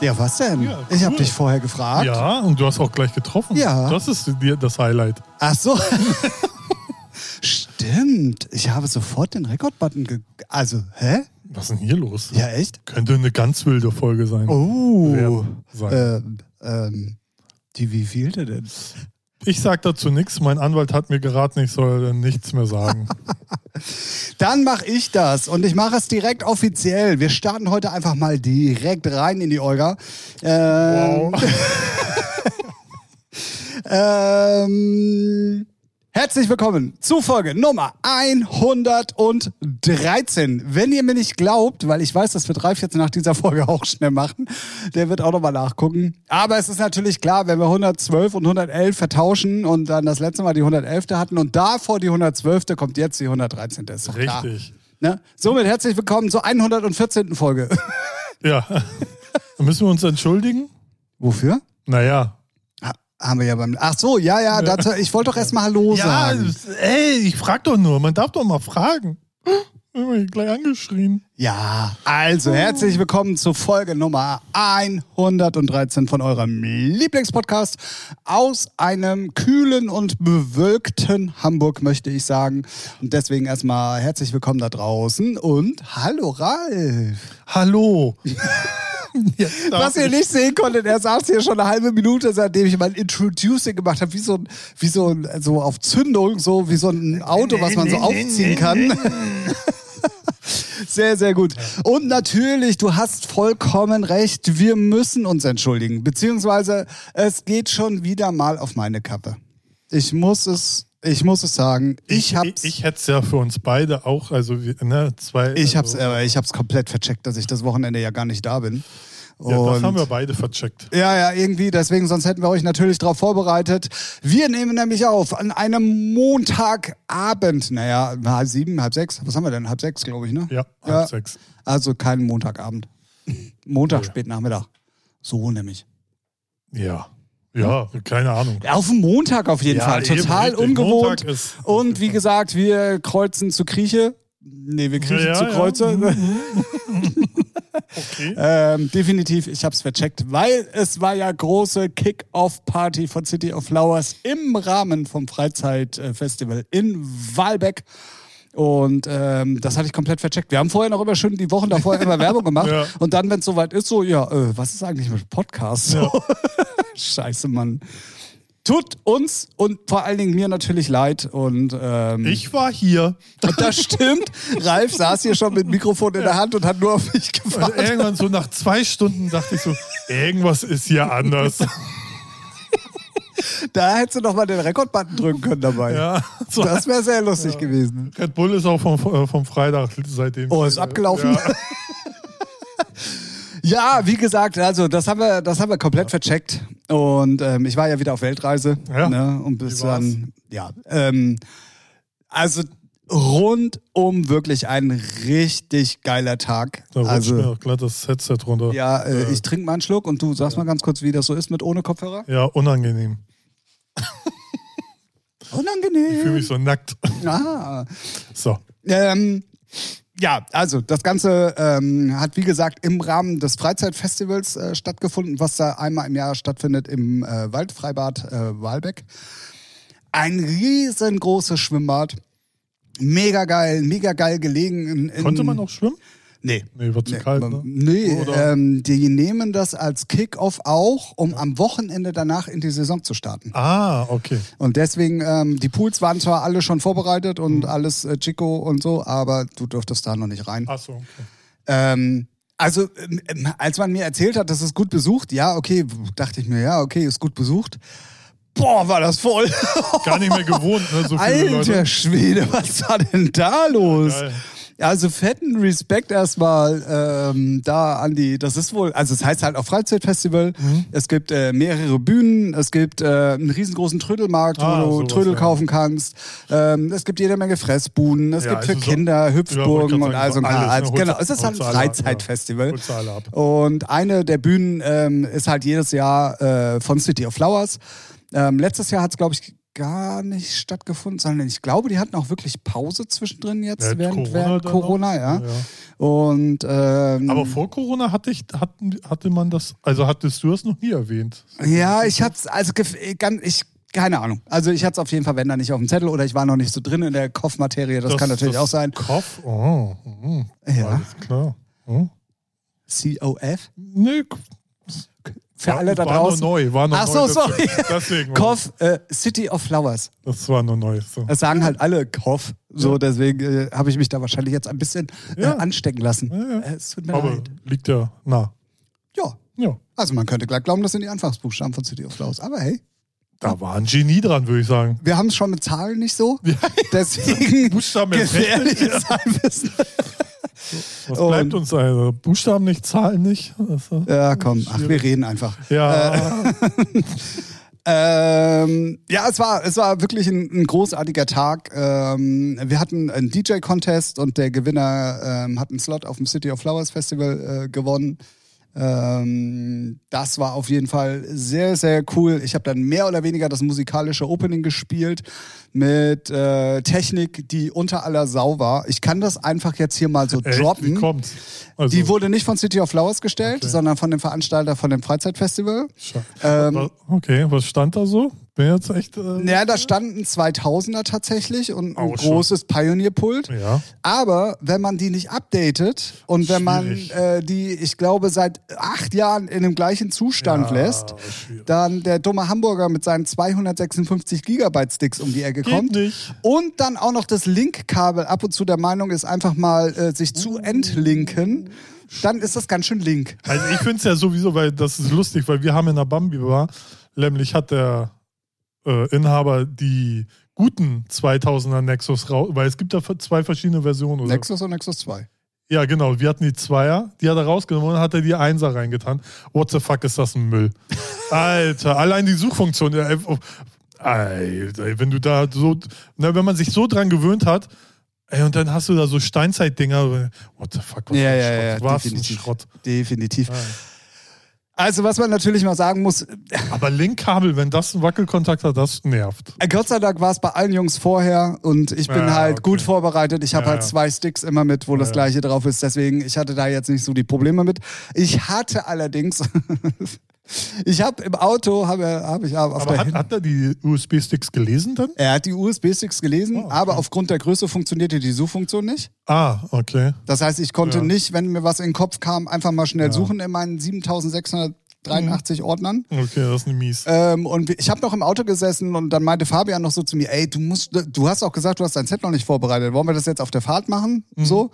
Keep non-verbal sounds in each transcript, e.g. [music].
Ja, was denn? Ja, Ich habe cool. dich vorher gefragt. Ja, und du hast auch gleich getroffen. Ja. Das ist dir das Highlight. Ach so. [laughs] Stimmt. Ich habe sofort den Rekordbutton ge... Also, hä? Was ist denn hier los? Ja, echt? Könnte eine ganz wilde Folge sein. Oh. Werden sein. Ähm, ähm, die wievielte denn? Ich sag dazu nichts. Mein Anwalt hat mir geraten, ich soll nichts mehr sagen. [laughs] Dann mache ich das und ich mache es direkt offiziell. Wir starten heute einfach mal direkt rein in die Olga. Ähm, Wow. [laughs] ähm, herzlich willkommen zu Folge Nummer 113. Wenn ihr mir nicht glaubt, weil ich weiß, das wird Ralf jetzt nach dieser Folge auch schnell machen, der wird auch nochmal nachgucken. Aber es ist natürlich klar, wenn wir 112 und 111 vertauschen und dann das letzte Mal die 111. hatten und davor die 112. kommt jetzt die 113. Ist doch klar. Richtig. Ne? Somit herzlich willkommen zur 114. Folge. Ja. [laughs] Müssen wir uns entschuldigen? Wofür? Naja. Ha- Haben wir ja beim. Ach so, ja, ja, dazu, ich wollte doch erstmal Hallo Ja, sagen. ey, ich frag doch nur. Man darf doch mal fragen. Immer gleich angeschrien. Ja, also herzlich willkommen zu Folge Nummer 113 von eurem Lieblingspodcast aus einem kühlen und bewölkten Hamburg, möchte ich sagen. Und deswegen erstmal herzlich willkommen da draußen und hallo Ralf. Hallo. [laughs] Was ihr ich- nicht sehen konntet, er saß hier schon eine halbe Minute, seitdem ich mein Introducing gemacht habe, wie so ein, wie so ein, so auf Zündung, so wie so ein Auto, was man so aufziehen kann. [laughs] Sehr, sehr gut. Und natürlich, du hast vollkommen recht, wir müssen uns entschuldigen. Beziehungsweise, es geht schon wieder mal auf meine Kappe. Ich muss es, ich muss es sagen, ich hab's, Ich, ich hätte es ja für uns beide auch, also ne, zwei. ich hab's, also, äh, ich hab's komplett vercheckt, dass ich das Wochenende ja gar nicht da bin. ja, das Und- haben wir beide vercheckt. Ja, ja, irgendwie. Deswegen, sonst hätten wir euch natürlich darauf vorbereitet. Wir nehmen nämlich auf an einem Montagabend. Naja, halb sieben, halb sechs. Was haben wir denn? Halb sechs, glaube ich, ne? Ja, halb Ja. sechs. Also kein Montagabend. [laughs] Montag, Ja. spät Nachmittag. So nämlich. Ja. Ja, keine Ahnung. Auf dem Montag auf jeden Ja, Fall. eben, Total richtig. ungewohnt. Und wie gesagt, wir kreuzen zu Krieche. Nee, wir kriechen Ja, zu. Kreuze. [laughs] Okay. Ähm, definitiv, ich habe es vercheckt, weil es war ja große Kick-Off-Party von City of Flowers im Rahmen vom Freizeitfestival in Walbeck. Und ähm, das hatte ich komplett vercheckt. Wir haben vorher noch immer schön die Wochen davor immer [laughs] Werbung gemacht. Ja. Und dann, wenn es soweit ist, so, ja, äh, was ist eigentlich mit Podcast? So. [laughs] Scheiße, Mann. Tut uns und vor allen Dingen mir natürlich leid. Und ähm, Ich war hier. und das stimmt. [laughs] Ralf saß hier schon mit Mikrofon in der Hand und hat nur auf mich Und gewartet. irgendwann so nach zwei Stunden dachte ich so, irgendwas ist hier anders. Da hättest du noch mal den Rekordbutton drücken können dabei. Ja, so. Das wäre sehr lustig gewesen. Red Bull ist auch vom, äh, vom Freitag seitdem. Oh, ist abgelaufen. Ja. [laughs] Ja, wie gesagt, also das haben wir, das haben wir komplett vercheckt. Und ähm, ich war ja wieder auf Weltreise. Ja. Ne, und bis dann, ja. Ähm, also rundum wirklich ein richtig geiler Tag. Da also mir auch glatt das Headset runter. ja, äh, ich trinke mal einen Schluck und du sagst mal ganz kurz, wie das so ist mit ohne Kopfhörer. Ja, unangenehm. [laughs] Ich fühle Unangenehm. mich so nackt. Ah. [laughs] So. Ähm, ja, also das Ganze ähm, hat wie gesagt im Rahmen des Freizeitfestivals äh, stattgefunden, was da einmal im Jahr stattfindet im äh, Waldfreibad äh, Walbeck. Ein riesengroßes Schwimmbad. Mega geil, mega geil gelegen. In, in, Konnte man noch schwimmen? Nee. Nee, war zu kalt, ne? Nee, Oder- ähm, die nehmen das als Kick-Off auch, um am Wochenende danach in die Saison zu starten. Ah, okay. Und deswegen, ähm, die Pools waren zwar alle schon vorbereitet Mhm. und alles äh, Chico und so, aber du durftest da noch nicht rein. Ach so, okay. Ähm, also, ähm, ähm, als man mir erzählt hat, das ist gut besucht, ja, okay, dachte ich mir, ja, okay, ist gut besucht. Boah, war das voll. Gar nicht mehr gewohnt, ne? So viele Alter Leute. Schwede, was war denn da los? Geil. Also fetten Respekt erstmal ähm, da an die, das ist wohl, also es heißt halt auch Freizeitfestival. Mhm. Es gibt äh, mehrere Bühnen, es gibt äh, einen riesengroßen Trödelmarkt, Ah, wo du Trödel ja. kaufen kannst. Ähm, es gibt jede Menge Fressbuden, es Ja, gibt für also so- Kinder Ja, wollte Hüpfburgen und all so ein Also, ne? genau, es ist halt ein Freizeitfestival. Ja. Und eine der Bühnen ähm, ist halt jedes Jahr äh, von City of Flowers. Ähm, letztes Jahr hat es, glaube ich, gar nicht stattgefunden, sondern ich glaube, die hatten auch wirklich Pause zwischendrin jetzt Ja, während Corona während Corona, ja. Ja. Und ähm, Aber vor Corona hatte ich, hatten, hatte man das, also hattest du es noch nie erwähnt. ja, ich hatte also gef- ganz, ich keine Ahnung. Also ich hatte es auf jeden Fall, wenn da nicht auf dem Zettel oder ich war noch nicht so drin in der Kopfmaterie. Das, kann natürlich das auch sein. Kopf, oh, oh, Ja. alles klar. Oh. COF. Nee, Für war, alle da war draußen. nur neu, war nur Ach neu. so, das- sorry. [laughs] Deswegen. war Koff, äh, City of Flowers. Das war nur neu. So. Das sagen halt alle Koff. So, deswegen äh, habe ich mich da wahrscheinlich jetzt ein bisschen Ja. äh, anstecken lassen. Ja, ja. Äh, es tut mir Aber leid. liegt ja nah. Ja. Ja. Also man könnte gleich glauben, das sind die Anfangsbuchstaben von City of Flowers. Aber hey, Da war ein Genie dran, würde ich sagen. wir haben es schon mit Zahlen nicht so. [laughs] Deswegen Buchstaben gefährliches Halbwissen. Was Und- bleibt uns also? Buchstaben nicht, Zahlen nicht? Also, Ja, komm, ach, wir reden einfach. ja, [laughs] Ähm, ja, es war, es war wirklich ein, ein großartiger Tag. Ähm, wir hatten einen DJ-Contest und der Gewinner ähm, hat einen Slot auf dem City of Flowers Festival äh, gewonnen. Ähm, das war auf jeden Fall sehr, sehr cool. Ich habe dann mehr oder weniger das musikalische Opening gespielt mit äh, Technik, die unter aller Sau war. Ich kann das einfach jetzt hier mal so echt, wie droppen. kommt's? Also, Die wurde nicht von City of Flowers gestellt, Okay. sondern von dem Veranstalter von dem Freizeitfestival. Ähm, okay, was stand da so? Bin jetzt echt. Äh, Ja, da standen 2000er tatsächlich und ein großes Pioneer-Pult. ja. Aber wenn man die nicht updatet und wenn man Schwierig. äh, die, ich glaube, seit acht Jahren in dem gleichen Zustand Ja, lässt, schwierig. dann der dumme Hamburger mit seinen 256 Gigabyte Sticks um die Ecke Geht kommt nicht. und dann auch noch das Link-Kabel ab und zu der Meinung ist, einfach mal äh, sich zu entlinken, dann ist das ganz schön link. Also ich finde es ja sowieso, weil das ist lustig, weil wir haben in der Bambi Bar, nämlich hat der äh, Inhaber die guten 2000er Nexus raus, weil es gibt ja zwei verschiedene Versionen. Oder? Nexus und Nexus 2. Ja, genau. Wir hatten die Zweier, die hat er rausgenommen und hat er die Einser reingetan. What the fuck ist das ein Müll? [laughs] Alter, allein die Suchfunktion. Alter, wenn du da so, na, wenn man sich so dran gewöhnt hat, ey, und dann hast du da so Steinzeitdinger. What the fuck, was Ja, für ein ja, Schrott? ja, was ein definitiv. Schrott. Definitiv. Ja. Also, was man natürlich mal sagen muss, Aber Linkkabel, wenn das einen Wackelkontakt hat, das nervt. Äh, Gott sei Dank war es bei allen Jungs vorher und ich bin Ja, halt okay. gut vorbereitet. Ich habe Ja, halt zwei Sticks immer mit, wo das ja. gleiche drauf ist. Deswegen, ich hatte da jetzt nicht so die Probleme mit. Ich hatte allerdings, [laughs] ich habe im Auto, habe hab ich auf Aber hat, hat er die USB-Sticks gelesen dann? er hat die USB-Sticks gelesen, Oh, okay. aber aufgrund der Größe funktionierte die Suchfunktion nicht. Ah, okay. Das heißt, ich konnte Ja. nicht, wenn mir was in den Kopf kam, einfach mal schnell Ja. suchen in meinen 7683 Ordnern. Okay, das ist eine mies. Ähm, und ich habe noch im Auto gesessen und dann meinte Fabian noch so zu mir, ey, du musst, du hast auch gesagt, du hast dein Set noch nicht vorbereitet. Wollen wir das jetzt auf der Fahrt machen? So.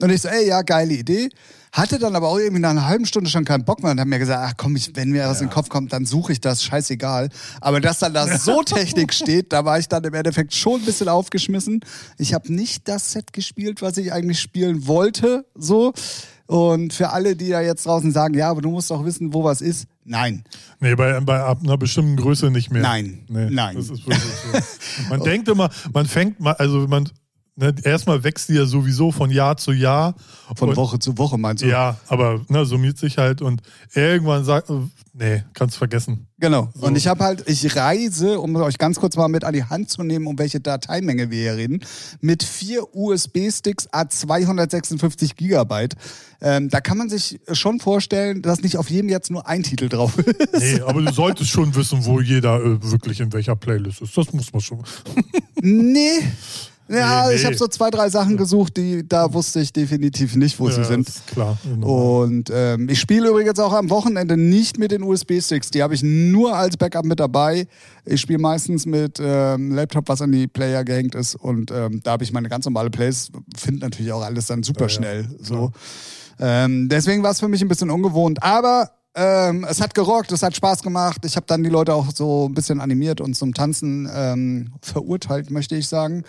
Und ich so, ey, ja, geile Idee. Hatte dann aber auch irgendwie nach einer halben Stunde schon keinen Bock mehr und hab mir gesagt, ach komm, ich, wenn mir was in den Kopf kommt, dann suche ich das, scheißegal. Aber dass dann da so [laughs] Technik steht, da war ich dann im Endeffekt schon ein bisschen aufgeschmissen. Ich habe nicht das Set gespielt, was ich eigentlich spielen wollte, so. Und für alle, die da jetzt draußen sagen, ja, aber du musst doch wissen, wo was ist. Nein. Nee, bei, bei ab einer bestimmten Größe nicht mehr. Nein. Nee, Nein. Das ist wirklich so. Man [laughs] denkt immer, man fängt mal, also man, ne, erstmal wächst die ja sowieso von Jahr zu Jahr. Von Und- Woche zu Woche meinst du? Ja, aber ne, summiert sich halt und irgendwann sagt, nee, kannst vergessen. Genau. So. Und ich habe halt, ich reise, um euch ganz kurz mal mit an die Hand zu nehmen, um welche Dateimenge wir hier reden, mit vier USB-Sticks a 256 Gigabyte. Ähm, da kann man sich schon vorstellen, dass nicht auf jedem jetzt nur ein Titel drauf ist. Nee, aber du solltest schon wissen, wo jeder äh, wirklich in welcher Playlist ist. Das muss man schon. nee. Ja, Nee, nee. ich habe so zwei, drei Sachen gesucht, die da wusste ich definitiv nicht, wo sie Ja, sind. Ist klar. Genau. Und ähm, ich spiele übrigens auch am Wochenende nicht mit den USB-Sticks. Die habe ich nur als Backup mit dabei. Ich spiele meistens mit ähm, Laptop, was an die Player gehängt ist. Und ähm, da habe ich meine ganz normale Plays. Finde natürlich auch alles dann super Ja, ja. schnell. So. Ähm, deswegen war es für mich ein bisschen ungewohnt. Aber ähm, es hat gerockt, es hat Spaß gemacht. Ich habe dann die Leute auch so ein bisschen animiert und zum Tanzen ähm, verurteilt, möchte ich sagen.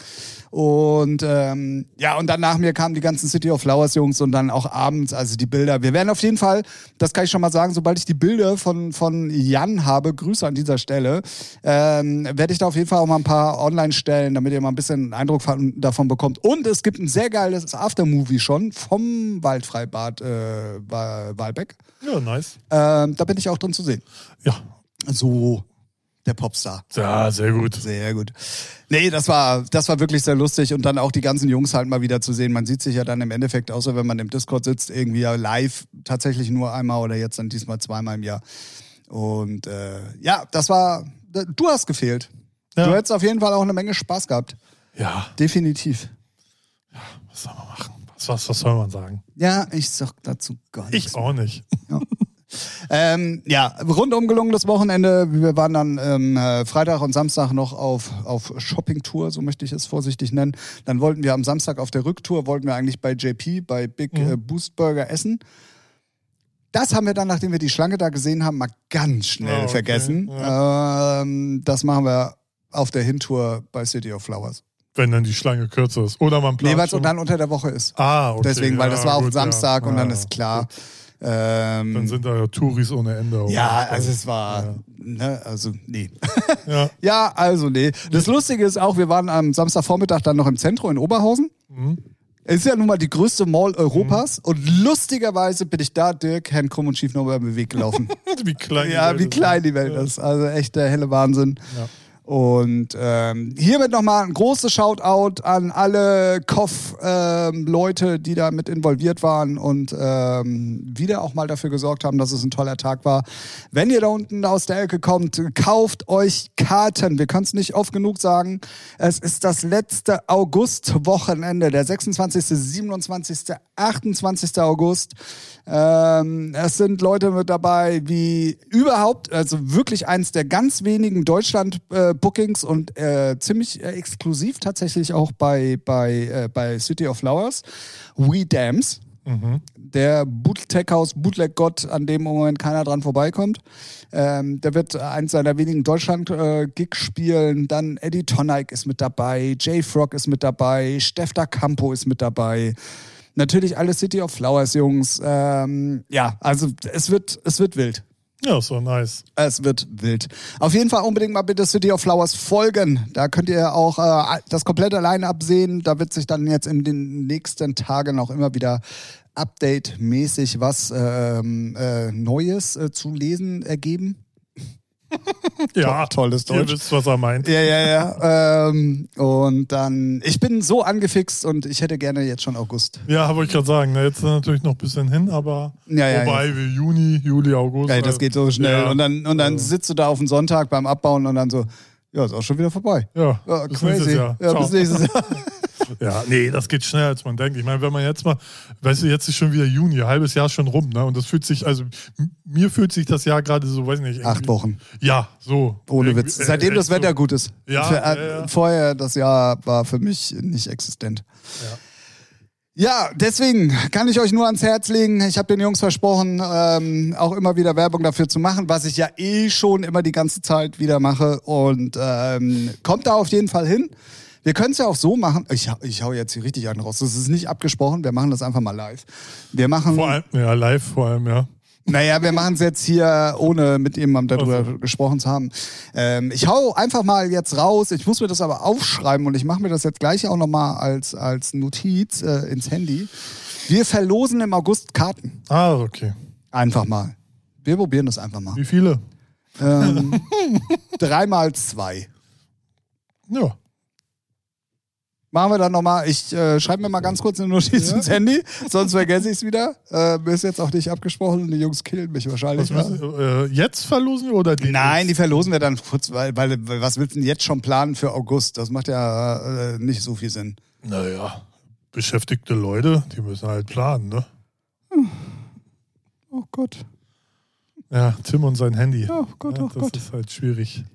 Und ähm, ja, und dann nach mir kamen die ganzen City of Flowers Jungs und dann auch abends, also die Bilder. Wir werden auf jeden Fall, das kann ich schon mal sagen, sobald ich die Bilder von, von Jan habe, Grüße an dieser Stelle, ähm, werde ich da auf jeden Fall auch mal ein paar online stellen, damit ihr mal ein bisschen einen Eindruck von, davon bekommt. Und es gibt ein sehr geiles Aftermovie schon vom Waldfreibad äh, Wa- Walbeck. Ja, nice. Ähm, da bin ich auch drin zu sehen. Ja. So. der Popstar. Ja, sehr gut. Sehr gut. Nee, das war, das war wirklich sehr lustig und dann auch die ganzen Jungs halt mal wieder zu sehen. Man sieht sich ja dann im Endeffekt, außer wenn man im Discord sitzt, irgendwie ja live tatsächlich nur einmal oder jetzt dann diesmal zweimal im Jahr. Und äh, ja, das war, du hast gefehlt. Ja. Du hättest auf jeden Fall auch eine Menge Spaß gehabt. Ja, Definitiv. was soll man machen? Was, was, was soll man sagen? Ja, ich sag dazu gar nichts. Ich auch nicht. Ähm, ja, rundum gelungenes Wochenende. Wir waren dann ähm, äh, Freitag und Samstag noch auf, auf Shopping-Tour, so möchte ich es vorsichtig nennen. Dann wollten wir am Samstag auf der Rücktour, wollten wir eigentlich bei JP, bei Big Mhm. äh, Boost Burger essen. Das haben wir dann, nachdem wir die Schlange da gesehen haben, mal ganz schnell Ah, okay, vergessen. Ähm, das machen wir auf der Hintour bei City of Flowers. Wenn dann die Schlange kürzer ist. Oder man plant Nee, weil es dann unter der Woche ist. Ah, okay. Deswegen, weil ja, das war auf gut, Samstag ja. und dann Ah, ist klar. gut. Ähm, Dann sind da ja Touris ohne Ende. ja, also es war, Ja. ne, also nee. [laughs] Ja. [laughs] Ja, also nee. Das Lustige ist auch, wir waren am Samstagvormittag dann noch im Zentrum in Oberhausen. Mhm. Es ist ja nun mal die größte Mall Europas und lustigerweise bin ich da Dirk, Herrn Krumm und Schief noch über den Weg gelaufen. [laughs] Wie klein die ja, Welt wie ist. klein die Welt Ja. ist. Also echt der helle Wahnsinn. Ja. Und ähm, hiermit nochmal ein großes Shoutout an alle KOF-Leute, die da mit involviert waren und ähm, wieder auch mal dafür gesorgt haben, dass es ein toller Tag war. Wenn ihr da unten aus der Ecke kommt, kauft euch Karten. Wir können es nicht oft genug sagen. Es ist das letzte August-Wochenende, der 26., 27., 28. August. Ähm, es sind Leute mit dabei wie überhaupt, also wirklich eins der ganz wenigen Deutschland-Bookings und äh, ziemlich äh, exklusiv tatsächlich auch bei, bei, äh, bei City of Flowers. We Dams. Mhm. Der Bootleg-Haus, Bootleg-Gott, an dem im Moment keiner dran vorbeikommt. Ähm, der wird eins seiner wenigen Deutschland-Gigs spielen. Dann Eddie Tonic ist mit dabei, Jay Frog ist mit dabei, Steff da Campo ist mit dabei. Natürlich alle City of Flowers Jungs. Ähm, ja, also es wird, es wird wild. Ja, so nice. Es wird wild. Auf jeden Fall unbedingt mal bitte City of Flowers folgen. Da könnt ihr auch äh, das komplette Line-Up sehen. Da wird sich dann jetzt in den nächsten Tagen auch immer wieder Update-mäßig was ähm, äh, Neues äh, zu lesen ergeben. [laughs] Ja, tolles Ihr Deutsch. wisst, was er meint. Ja, ja, ja. ähm, und dann, ich bin so angefixt und ich hätte gerne jetzt schon August. Ja, wollte ich gerade sagen. Na, Jetzt natürlich noch ein bisschen hin, aber Ja, ja, wobei wir Juni, Juli, August. Ey, das äh, geht so schnell. Ja, und dann, und dann sitzt du da auf dem Sonntag beim Abbauen und dann so, ja, ist auch schon wieder vorbei. Ja, Ja, bis crazy. nächstes Jahr. Ja, Ciao. bis nächstes [laughs] Jahr. Ja, nee, das geht schneller, als man denkt. Ich meine, wenn man jetzt mal, weißt du, jetzt ist schon wieder Juni, halbes Jahr schon rum, ne? Und das fühlt sich, also mir fühlt sich das Jahr gerade so, weiß nicht. irgendwie- Acht Wochen. Ja, so. Ohne Witz. Seitdem äh, das [laughs] so. Wetter gut ist. Ja, Für, ja, äh, ja. Vorher, das Jahr war für mich nicht existent. Ja, deswegen kann ich euch nur ans Herz legen. Ich habe den Jungs versprochen, ähm, auch immer wieder Werbung dafür zu machen, was ich ja eh schon immer die ganze Zeit wieder mache. Und ähm, kommt da auf jeden Fall hin. Wir können es ja auch so machen. Ich, hau- ich hau jetzt hier richtig einen raus. Das ist nicht abgesprochen. Wir machen das einfach mal live. Wir machen. Vor allem, ja, live vor allem, ja. Naja, wir machen es jetzt hier, ohne mit jemandem darüber Also. gesprochen zu haben. Ähm, ich hau einfach mal jetzt raus. Ich muss mir das aber aufschreiben und ich mache mir das jetzt gleich auch nochmal als, als Notiz äh, ins Handy. Wir verlosen im August Karten. Ah, okay. Einfach mal. Wir probieren das einfach mal. Wie viele? Ähm, [laughs] dreimal zwei. Ja. Machen wir dann nochmal. Ich äh, schreibe mir mal ganz kurz eine Notiz Ja. ins Handy, sonst vergesse ich es wieder. Äh, mir ist jetzt auch nicht abgesprochen und die Jungs killen mich wahrscheinlich. Was äh, jetzt verlosen wir oder die? Nein, die verlosen wir dann kurz, weil, weil was willst du denn jetzt schon planen für August? Das macht ja äh, nicht so viel Sinn. Naja, beschäftigte Leute, die müssen halt planen, ne? Oh Gott. Ja, Tim und sein Handy. Oh Gott, ja, oh das Gott. ist halt schwierig.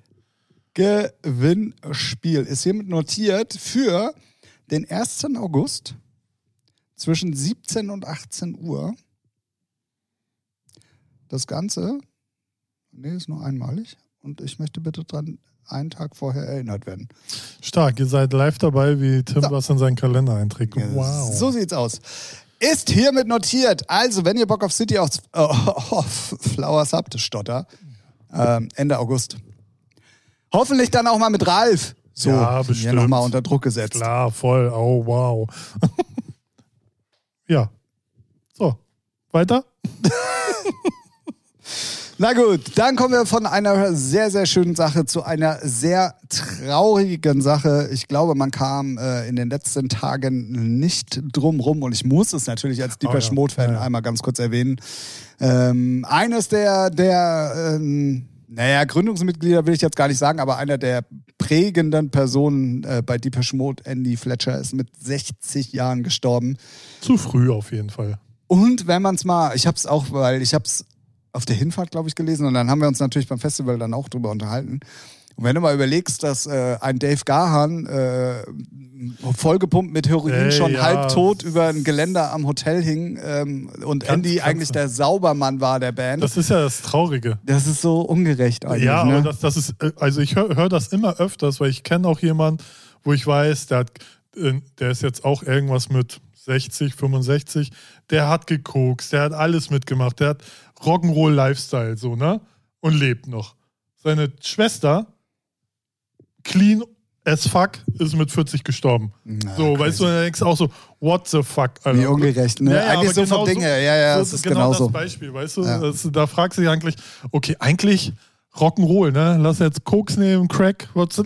Gewinnspiel ist hiermit notiert für den 1. August zwischen 17 und 18 Uhr. Das Ganze, nee, ist nur einmalig und ich möchte bitte dran einen Tag vorher erinnert werden. Stark, ihr seid live dabei, wie Tim So. was in seinen Kalender einträgt. Wow. So sieht's aus. Ist hiermit notiert. Also, wenn ihr Bock auf City of, äh, [laughs] auf Flowers habt, Stotter, ähm, Ende August. Hoffentlich dann auch mal mit Ralf. So, Ja, hier bestimmt. nochmal unter Druck gesetzt. Klar, voll. Oh, wow. [laughs] ja. So, weiter? [laughs] Na gut, dann kommen wir von einer sehr, sehr schönen Sache zu einer sehr traurigen Sache. Ich glaube, man kam äh, in den letzten Tagen nicht drum rum und ich muss es natürlich als Deeper Oh ja. Mode-Fan Ja, ja. einmal ganz kurz erwähnen. Ähm, eines der, der ähm, naja, Gründungsmitglieder will ich jetzt gar nicht sagen, aber einer der prägenden Personen äh, bei Deepesh Mode, Andy Fletcher, ist mit 60 Jahren gestorben. Zu früh auf jeden Fall. Und wenn man es mal, ich habe es auch, weil ich habe es auf der Hinfahrt, glaube ich, gelesen und dann haben wir uns natürlich beim Festival dann auch drüber unterhalten. Und wenn du mal überlegst, dass äh, ein Dave Gahan äh, vollgepumpt mit Heroin Ey, schon ja. halbtot über ein Geländer am Hotel hing ähm, und Ganz- Andy ganz- eigentlich der Saubermann war der Band, das, Das ist ja das Traurige. ist so ungerecht eigentlich. Ja, ne? aber das, das ist, äh, also ich höre hör das immer öfters, weil ich kenne auch jemanden, wo ich weiß, der, hat, äh, der ist jetzt auch irgendwas mit 60, 65, der hat gekokst, der hat alles mitgemacht, der hat Rock'n'Roll Lifestyle, so, ne? Und lebt noch. Seine Schwester, clean as fuck, ist mit 40 gestorben. Na, so, crazy. weißt du, dann denkst du auch so, what the fuck, Alter. Wie ungerecht, ne? Ja, ja, eigentlich so genau vom Ding her, ja, ja, so, es ist genau genauso. das Beispiel, weißt du? Ja. Das, da fragst du dich eigentlich, okay, eigentlich Rock'n'Roll, ne? Lass jetzt Koks nehmen, Crack, what's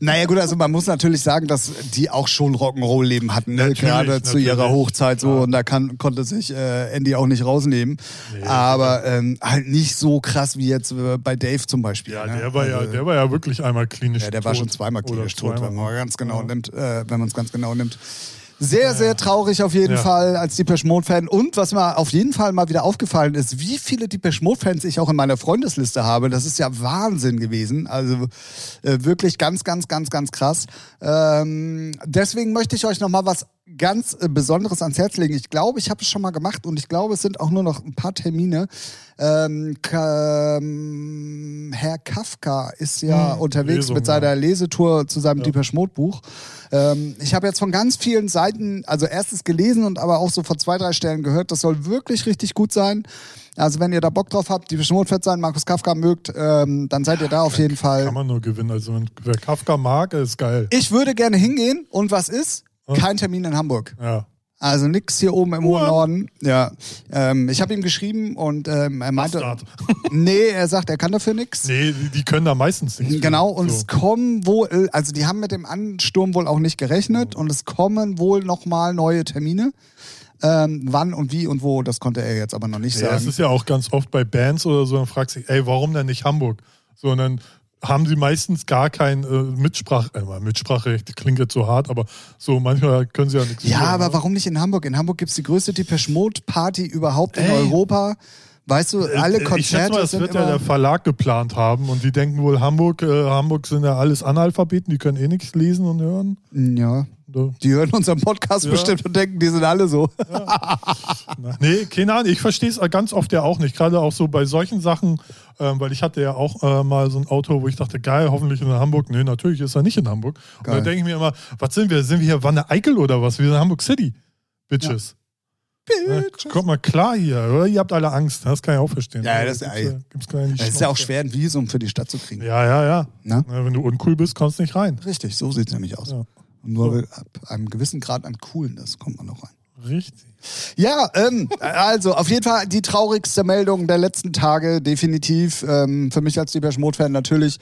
Naja gut, also man muss natürlich sagen, dass die auch schon Rock'n'Roll-Leben hatten, ne? Natürlich, gerade zu ihrer natürlich. Hochzeit so Ja. und da kann, konnte sich äh, Andy auch nicht rausnehmen. Aber ähm, halt nicht so krass wie jetzt äh, bei Dave zum Beispiel. Ja, ne? der war ja, Also, der war ja wirklich einmal klinisch ja, der war tot. schon zweimal klinisch tot, zweimal. wenn man ganz genau Ja. nimmt, äh, wenn man es ganz genau nimmt. Sehr, sehr traurig auf jeden Ja. Fall als Depeche Mode-Fan. Und was mir auf jeden Fall mal wieder aufgefallen ist, wie viele Depeche Mode-Fans ich auch in meiner Freundesliste habe. Das ist ja Wahnsinn gewesen. Also äh, wirklich ganz, ganz, ganz, ganz krass. Ähm, deswegen möchte ich euch noch mal was ganz äh, Besonderes ans Herz legen. Ich glaube, ich habe es schon mal gemacht und ich glaube, es sind auch nur noch ein paar Termine. Ähm, ähm, Herr Kafka ist ja Hm, unterwegs Lesung, mit seiner ja. Lesetour zu seinem Deeper Mode Buch. Ähm, ich habe jetzt von ganz vielen Seiten, also erstes gelesen und aber auch so von zwei, drei Stellen gehört, das soll wirklich richtig gut sein. Also wenn ihr da Bock drauf habt, Deeper Mode Fett sein, Markus Kafka mögt, ähm, dann seid ihr da auf jeden Fall. Kann man nur gewinnen. Also wenn, wer Kafka mag, ist geil. Ich würde gerne hingehen und was ist? Kein Termin in Hamburg. Ja. Also nix hier oben im hohen? Norden. Ja. Ähm, ich habe ihm geschrieben und ähm, er meinte. Bastard. [laughs] Nee, er sagt, er kann dafür nix. Nee, die, können da meistens nichts. Genau, und so. es kommen wohl, also die haben mit dem Ansturm wohl auch nicht gerechnet und es kommen wohl nochmal neue Termine. Ähm, wann und wie und wo, das konnte er jetzt aber noch nicht Ja, es sagen. ist ja auch ganz oft bei Bands oder so, dann fragst du dich, ey, warum denn nicht Hamburg? So, und dann haben sie meistens gar kein äh, Mitsprach, äh, Mitspracherecht klingt jetzt so hart, aber so manchmal können sie ja nichts Ja, tun, aber ne? warum nicht in Hamburg? In Hamburg gibt's die größte Depeche Mode Party überhaupt in Ey. Europa. Weißt du, alle Äh, Konzerte ich schätze mal, das sind wird ja der Verlag geplant haben und die denken wohl, Hamburg, äh, Hamburg sind ja alles Analphabeten, die können eh nichts lesen und hören. ja, Oder? die hören unseren Podcast Ja. bestimmt und denken, die sind alle so. Na, [laughs] nee, keine Ahnung. Ich verstehe es ganz oft ja auch nicht. Gerade auch so bei solchen Sachen, ähm, weil ich hatte ja auch äh, mal so ein Auto, wo ich dachte, geil, hoffentlich in Hamburg. Nee, natürlich ist er nicht in Hamburg. Und Geil. dann denke ich mir immer, was sind wir? Sind wir hier Wanne Eickel oder was? Wir sind Hamburg City. Bitches. Ja, kommt mal klar hier, oder? Ihr habt alle Angst. Das kann ich auch verstehen. Ja, das- gibt's ja- gibt's nicht Es ist ja auch schwer, ein Visum für die Stadt zu kriegen. Ja, ja, ja. Ne? Na, wenn du uncool bist, kommst du nicht rein. Richtig, so sieht's nämlich aus. Ja. Nur ab einem gewissen Grad an Coolness kommt man noch rein. Richtig. Ja, ähm, also auf jeden Fall die traurigste Meldung der letzten Tage, definitiv. Ähm, für mich als Depeche Mode-Fan natürlich.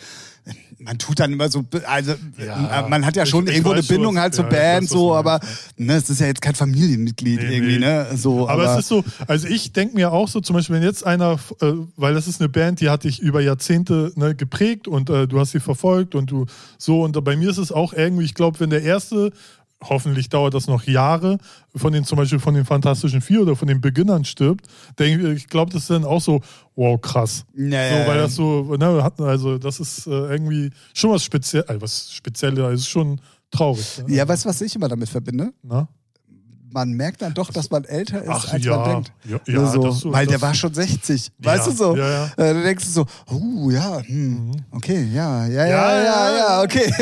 Man tut dann immer so, also Ja, äh, man hat ja schon ich irgendwo eine Bindung was- halt zur ja, Band, weiß, so, aber ne, es ist ja jetzt kein Familienmitglied Nee, irgendwie, ne? So, Aber, es ist so, also ich denke mir auch so, zum Beispiel, wenn jetzt einer, äh, weil das ist eine Band, die hat dich über Jahrzehnte ne, geprägt und äh, du hast sie verfolgt und du so, und bei mir ist es auch irgendwie, ich glaube, wenn der erste, hoffentlich dauert das noch Jahre, von den zum Beispiel von den Fantastischen Vier oder von den Beginnern stirbt, denke ich, glaube, das ist dann auch so, wow, krass. Ja, So, weil das so, ne, also das ist äh, irgendwie schon was speziell, also was Spezielles, ist schon traurig. Ne? ja, weißt du, was ich immer damit verbinde? Na? Man merkt dann doch, dass man älter ist, Ach, als ja. man denkt. Ja, ja, so, so- weil der war schon 60. Weißt du so? ja, ja. Äh, du denkst so, uh, ja, hm, okay, ja, ja, ja, Ja, ja, okay.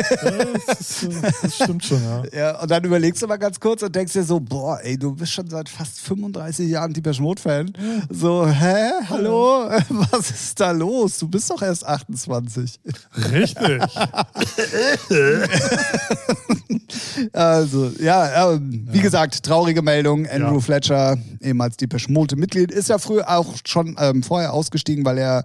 Das, äh, das stimmt schon, ja. [laughs] Ja, und dann überlegst du mal ganz kurz und denkst dir so, boah, ey, du bist schon seit fast 35 Jahren Deepesh Mode-Fan. So, hä, hallo, [laughs] was ist da los? Du bist doch erst 28. Richtig. [laughs] Also, ja, ähm, wie gesagt, traurige Meldung. Andrew Ja. Fletcher, ehemals Depeche Mode Mitglied, ist ja früher auch schon ähm, vorher ausgestiegen, weil er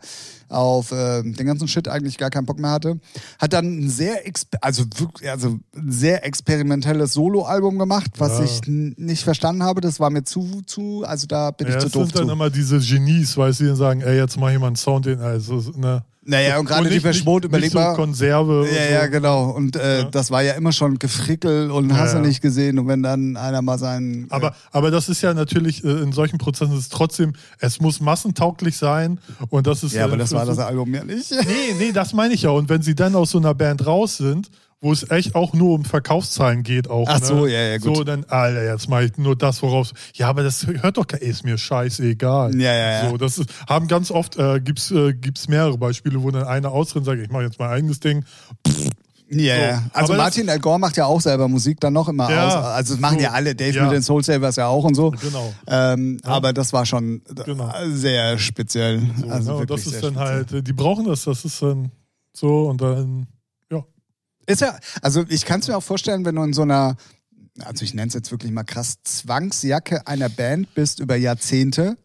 auf ähm, den ganzen Shit eigentlich gar keinen Bock mehr hatte. Hat dann ein sehr, also wirklich, also sehr experimentelles Soloalbum gemacht, was Ja. ich nicht verstanden habe. Das war mir zu, zu, also da bin Ja, ich zu es doof sind dann zu. immer diese Genies, weißt du, die dann sagen, ey, jetzt mach ich mal einen Sound, den, also, ne. Naja, und gerade Depeche Mode, nicht, nicht so. Konserve. Ja, und ja, so. genau. Und äh, Ja. das war ja immer schon Gefrickel und hast Ja, du ja. nicht gesehen. Und wenn dann einer mal seinen. äh, Aber, aber das ist ja natürlich, äh, in solchen Prozessen ist es trotzdem, es muss massentauglich sein und das ist. ja, aber äh, das war das Album ja nicht. [laughs] Nee, nee, das meine ich ja. Und wenn sie dann aus so einer Band raus sind, wo es echt auch nur um Verkaufszahlen geht, auch. Ach ne? so, ja, ja, gut. So, dann, Alter, jetzt mache ich nur das, woraus. Ja, aber das hört doch, kein- ist mir scheißegal. Ja, ja, ja. So, das ist, haben ganz oft, äh, gibt's, äh, gibt's mehrere Beispiele, wo dann einer ausrennt und sagt, ich mache jetzt mein eigenes Ding. Ja, So, ja. Also aber Martin Al Gore macht ja auch selber Musik dann noch immer Ja, aus. Also das machen so, ja alle. Dave ja. mit den Soul Savers ja auch und so. Genau. Ähm, Aber das war schon Genau. sehr speziell. So, also wirklich das ist dann speziell. halt, die brauchen das, das ist dann so und dann, ja. Ist ja, also ich kann es mir auch vorstellen, wenn du in so einer, also ich nenne es jetzt wirklich mal krass, Zwangsjacke einer Band bist über Jahrzehnte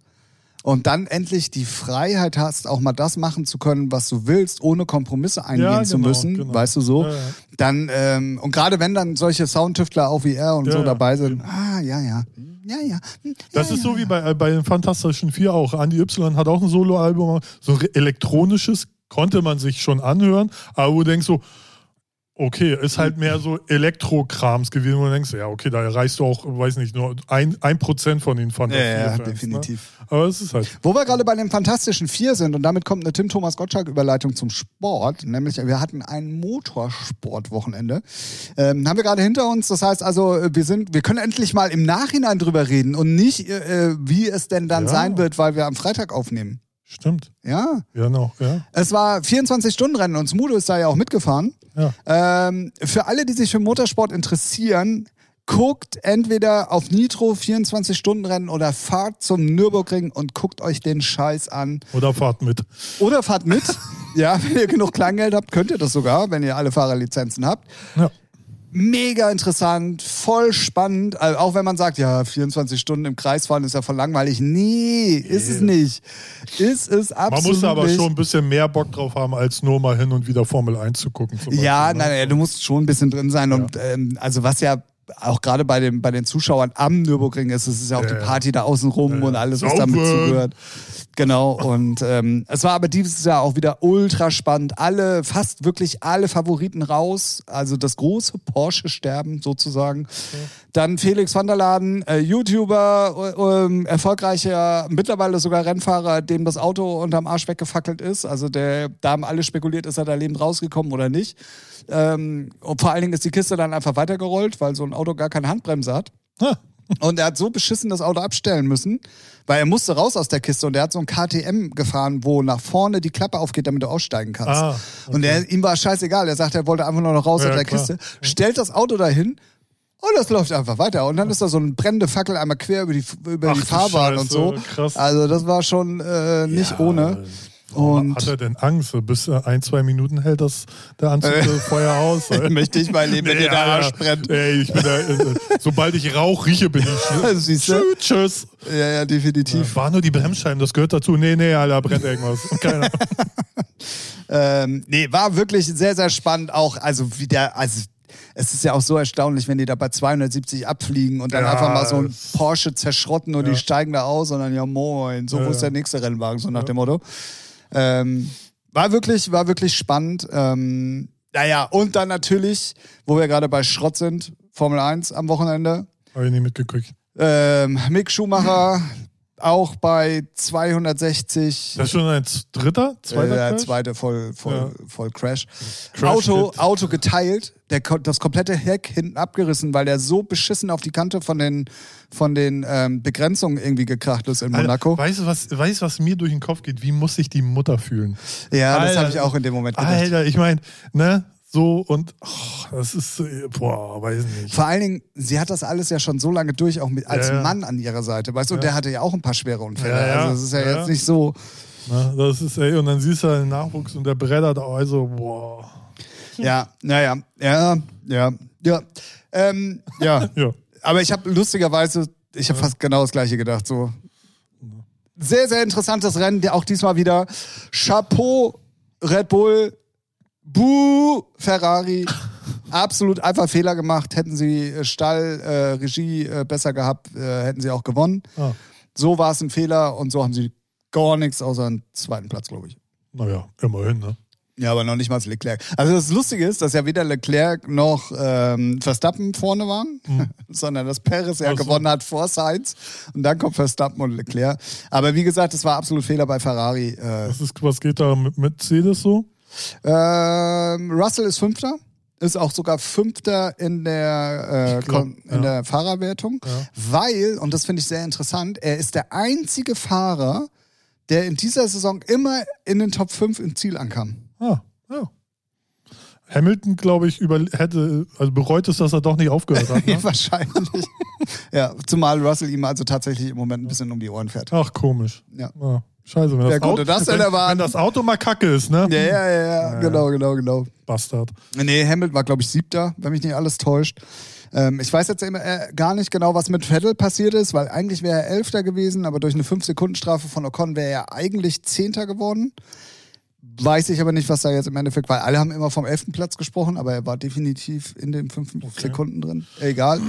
und dann endlich die Freiheit hast, auch mal das machen zu können, was du willst, ohne Kompromisse eingehen Ja, zu genau, müssen, genau. weißt du so, Ja, ja. dann, ähm, und gerade wenn dann solche Soundtüftler auch wie er und so dabei sind, ah, ja, ja, ja, ja. Das ja, ist so wie bei, äh, bei den Fantastischen Vier auch. Andy Y hat auch ein Soloalbum, so elektronisches, konnte man sich schon anhören, aber wo du denkst so, okay, ist halt mehr so Elektrokrams gewesen, wo du denkst, ja, okay, da erreichst du auch, weiß nicht, nur ein, ein Prozent von den Ja, Fantastischen ja, Fans, definitiv. Ne? Aber es ist halt. Wo wir gerade bei den Fantastischen Vier sind und damit kommt eine Tim Thomas Gottschalk-Überleitung zum Sport, nämlich wir hatten ein Motorsportwochenende. Ähm, haben wir gerade hinter uns. Das heißt also, wir sind, wir können endlich mal im Nachhinein drüber reden und nicht, äh, äh, wie es denn dann Ja. sein wird, weil wir am Freitag aufnehmen. Stimmt. Ja. Ja, noch, ja. Es war 24-Stunden-Rennen und Smudo ist da ja auch mitgefahren. Ja. Ähm, für alle, die sich für Motorsport interessieren, guckt entweder auf Nitro 24-Stunden-Rennen oder fahrt zum Nürburgring und guckt euch den Scheiß an. Oder fahrt mit. Oder fahrt mit. [laughs] ja, wenn ihr genug Kleingeld habt, könnt ihr das sogar, wenn ihr alle Fahrerlizenzen habt. Ja. Mega interessant, voll spannend. Also auch wenn man sagt, ja, 24 Stunden im Kreis fahren ist ja voll langweilig. Nee, ist es nicht. Ist es Man absolut muss aber nicht. schon ein bisschen mehr Bock drauf haben, als nur mal hin und wieder Formel 1 zu gucken. Ja, Beispiel, ne? nein, du musst schon ein bisschen drin sein. Und ähm, also was ja auch gerade bei den, bei den Zuschauern am Nürburgring ist, es ist ja auch Ja, die ja. Party da außen rum und alles, was damit zugehört. Genau, und ähm, es war aber dieses Jahr auch wieder ultra spannend. Alle, fast wirklich alle Favoriten raus. Also das große Porsche-Sterben sozusagen. Dann Felix van der Laden, äh, YouTuber, äh, ähm, erfolgreicher, mittlerweile sogar Rennfahrer, dem das Auto unterm Arsch weggefackelt ist. Also der, da haben alle spekuliert, ist er da lebend rausgekommen oder nicht. Ähm, und vor allen Dingen ist die Kiste dann einfach weitergerollt, weil so ein Auto gar keine Handbremse hat. Ha. Und er hat so beschissen das Auto abstellen müssen, weil er musste raus aus der Kiste und er hat so ein KTM gefahren, wo nach vorne die Klappe aufgeht, damit du aussteigen kannst. Ah, Und er, ihm war scheißegal. Er sagte, er wollte einfach nur noch raus Ja, aus der klar. Kiste, stellt das Auto dahin und das läuft einfach weiter. Und dann ist da so ein brennende Fackel einmal quer über die, über Ach die Fahrbahn und so. Scheiße, krass. Also das war schon äh, nicht Ja, ohne. Und Hat er denn Angst? Bis ein, zwei Minuten hält das der Anzug Feuer [laughs] aus? möchte ich mal leben, wenn dir der Arsch brennt. Ey, ich bin da, äh, sobald ich Rauch rieche, bin ich. [laughs] Tschüss, tschüss. Ja, ja, definitiv. War nur die Bremsscheiben, das gehört dazu. Nee, nee, Alter, brennt irgendwas. [laughs] Keine. Ähm, nee, war wirklich sehr, sehr spannend. Auch, also wieder, also es ist ja auch so erstaunlich, wenn die da bei 270 abfliegen und dann Ja, einfach mal so ein Porsche zerschrotten und Ja. die steigen da aus und dann, ja moin, so, Ja, wo ist der nächste Rennwagen, so nach dem Motto. Ähm, war wirklich, war wirklich spannend. Ähm, naja, und dann natürlich, wo wir gerade bei Schrott sind, Formel 1 am Wochenende. Hab ich nicht mitgekriegt. Ähm, Mick Schumacher auch bei 260. Das ist schon ein dritter? Äh, Zweiter? der Crash? zweite voll, voll, Ja. voll Crash. Crash Auto, Hit. Auto geteilt, der, das komplette Heck hinten abgerissen, weil der so beschissen auf die Kante von den, von den ähm, Begrenzungen irgendwie gekracht ist in Alter, Monaco. weißt du, was, weißt, du, was mir durch den Kopf geht? Wie muss sich die Mutter fühlen? ja, das Alter. habe ich auch in dem Moment gedacht. Alter, ich meine, ne? So und oh, das ist, äh, boah, weiß nicht. Vor allen Dingen, sie hat das alles ja schon so lange durch, auch mit, als Ja, ja. Mann an ihrer Seite, weißt du, und der hatte ja auch ein paar schwere Unfälle. Also es ist ja, jetzt nicht so. Ne? Das ist, ey, und dann siehst du halt den Nachwuchs und der brettert auch, also, boah. Ja, naja, ja, ja, ja. Ähm, ja. [laughs] Ja. Aber ich habe lustigerweise, ich habe fast genau das gleiche gedacht. So sehr, sehr interessantes Rennen, auch diesmal wieder Chapeau Red Bull, Buh Ferrari. Absolut einfach Fehler gemacht. Hätten sie äh, Stall, äh, Regie äh, besser gehabt, äh, hätten sie auch gewonnen. Ah, So war es ein Fehler und so haben sie gar nichts außer einen zweiten Platz, glaube ich. naja, immerhin, ne? Ja, aber noch nicht mal Leclerc. Also das Lustige ist, dass ja weder Leclerc noch ähm, Verstappen vorne waren, [laughs] sondern dass Perez ja Ach so. gewonnen hat vor Sainz und dann kommt Verstappen und Leclerc. Aber wie gesagt, das war absolut Fehler bei Ferrari. Äh, Was, ist, was geht da mit Mercedes so? Ähm, Russell ist Fünfter, ist auch sogar Fünfter in der, äh, glaub, in ja. der Fahrerwertung, Ja. weil, und das finde ich sehr interessant, er ist der einzige Fahrer, der in dieser Saison immer in den Top 5 im Ziel ankam. Ah, ja. Hamilton, glaube ich, über, hätte, also bereut es, dass er doch nicht aufgehört hat. [laughs] Ne? Wahrscheinlich. ja, zumal Russell ihm also tatsächlich im Moment ein bisschen um die Ohren fährt. Ach, komisch. Ja. Ja, scheiße, wenn das, Auto, das wenn, wenn das Auto mal kacke ist, ne? Ja, ja, ja, ja, genau, genau, genau. Bastard. Nee, Hamilton war, glaube ich, siebter, wenn mich nicht alles täuscht. Ähm, ich weiß jetzt immer, äh, gar nicht genau, was mit Vettel passiert ist, weil eigentlich wäre er Elfter gewesen, aber durch eine 5-Sekunden-Strafe von Ocon wäre er eigentlich Zehnter geworden. Weiß ich aber nicht, was da jetzt im Endeffekt war. Alle haben immer vom elften Platz gesprochen, aber er war definitiv in den fünf Sekunden drin. Egal.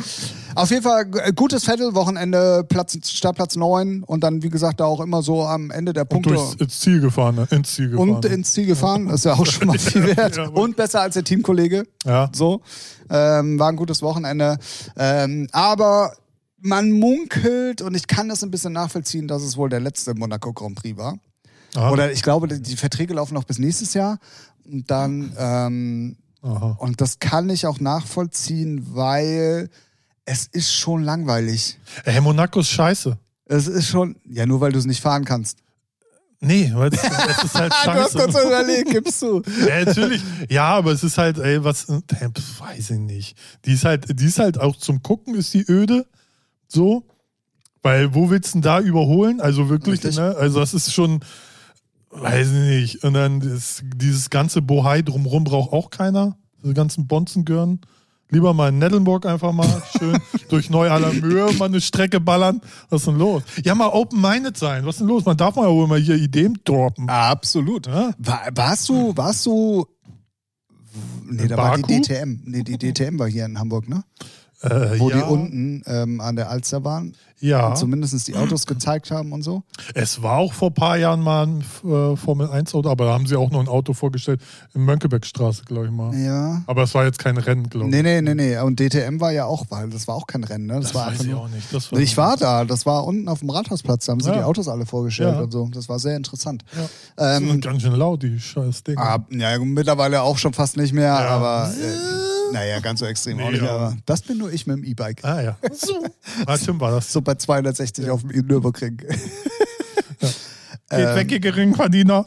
Auf jeden Fall g- gutes Vettel-Wochenende, Platz, Startplatz 9 und dann, wie gesagt, da auch immer so am Ende der Und Punkte. durchs ins Ziel gefahren, ne? Ins Ziel gefahren. Und ins Ziel gefahren, das ist ja auch schon mal [laughs] viel wert. Und besser als der Teamkollege. ja. So. Ähm, war ein gutes Wochenende. Ähm, aber man munkelt, und ich kann das ein bisschen nachvollziehen, dass es wohl der letzte Monaco Grand Prix war. Aha. Oder ich glaube, die Verträge laufen noch bis nächstes Jahr. Und dann, ähm, und das kann ich auch nachvollziehen, weil es ist schon langweilig. Ey, Monaco ist scheiße. Es ist schon, ja, nur weil du es nicht fahren kannst. Nee, weil es, es ist halt Ah, [laughs] du hast kurz scheiße. überlegt, gibst du. ja, natürlich. Ja, aber es ist halt, ey, was, äh, weiß ich nicht. Die ist halt, die ist halt auch zum Gucken, ist die öde. So. Weil, wo willst du denn da überholen? Also wirklich, ne? Also, das ist schon, weiß ich nicht. Und dann das, dieses ganze Bohai drumrum braucht auch keiner. Diese ganzen Bonzengörn. Lieber mal in Nettelburg einfach mal schön [laughs] durch Neu-Allermöhe mal eine Strecke ballern. Was ist denn los? Ja, mal open-minded sein. Was ist denn los? Man darf mal ja wohl mal hier Ideen droppen. Absolut. Ja? War, warst du, warst du. Nee, da war die Baku? DTM. Nee, die DTM war hier in Hamburg, ne? Äh, Wo ja, die unten ähm, an der Alster waren. Ja. Und zumindest die Autos gezeigt haben und so. Es war auch vor ein paar Jahren mal ein äh, Formel 1 Auto, aber da haben sie auch noch ein Auto vorgestellt in Mönckebergstraße, glaube ich mal. Ja. Aber es war jetzt kein Rennen, glaube ich. Nee, nee, nee, nee. Und DTM war ja auch, weil das war auch kein Rennen, ne? Das, das war weiß ich nur. auch nicht. Das war Ich war da, das war unten auf dem Rathausplatz, da haben sie Ja. die Autos alle vorgestellt Ja. und so. Das war sehr interessant. Ja. Ähm, sind ganz schön laut, die scheiß Dinge. ah, ja, mittlerweile auch schon fast nicht mehr, Ja. aber äh, naja, ganz so extrem auch Nee, nicht. ja. Aber das bin nur ich mit dem E-Bike. Ah ja. So. [laughs] Ah, war das. So bei 260 auf dem Nürburgring. [laughs] Geht Ähm. weg, ihr Geringverdiener.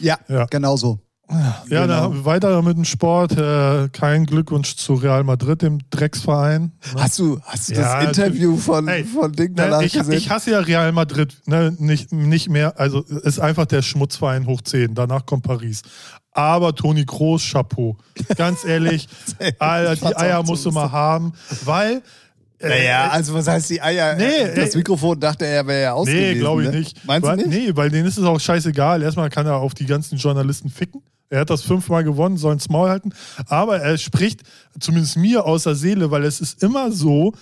Ja, Ja. genau so. Ja, Genau. dann weiter mit dem Sport. Äh, kein Glückwunsch zu Real Madrid, dem Drecksverein. Hast du, hast du Ja, das Interview von, Ey, von Ding Ne, ich, gesehen? ich hasse ja Real Madrid, ne, nicht, nicht mehr, also ist einfach der Schmutzverein hoch 10, danach kommt Paris. Aber Toni Kroos, Chapeau. Ganz ehrlich, [laughs] Alter, die Eier musst du mal haben, weil. äh, naja, also was heißt die Eier? Nee, das ey. Mikrofon dachte er, wäre ja aus Nee, glaube ich ne? nicht. Meinst weil, du nicht? Nee, weil denen ist es auch scheißegal. Erstmal kann er auf die ganzen Journalisten ficken. Er hat das fünfmal gewonnen, soll ins Maul halten. Aber er spricht zumindest mir aus der Seele, weil es ist immer so,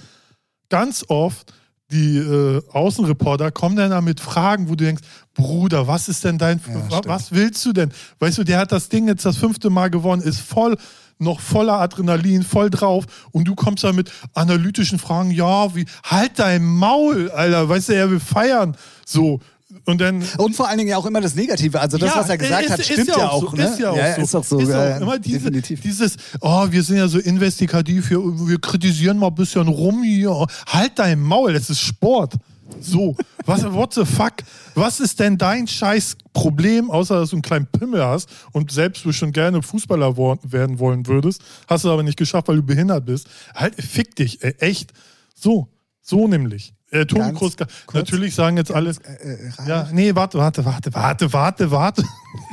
ganz oft, die äh, Außenreporter kommen dann da mit Fragen, wo du denkst, Bruder, was ist denn dein, Ja, was willst du denn? Weißt du, der hat das Ding jetzt das fünfte Mal gewonnen, ist voll, noch voller Adrenalin, voll drauf und du kommst da mit analytischen Fragen, ja, wie, halt dein Maul, Alter, weißt du, er will feiern, so. Und dann, Und vor allen Dingen ja auch immer das Negative. Also das, ja, was er gesagt ist- hat, ist stimmt ja auch. so, ne? Ist ja auch so. ist auch so. Ist ja, auch ja, immer diese, definitiv. dieses, oh, wir sind ja so investigativ, wir, wir kritisieren mal ein bisschen rum hier. Halt dein Maul, das ist Sport. So, was, what the fuck? Was ist denn dein scheiß Problem, außer dass du einen kleinen Pimmel hast und selbst du schon gerne Fußballer werden wollen würdest, hast du aber nicht geschafft, weil du behindert bist. Halt, fick dich, ey, echt. So, so nämlich. Äh, Toni Ganz natürlich sagen jetzt alle, Äh, äh, Ralf? ja, nee, warte, warte, warte, warte, warte, warte.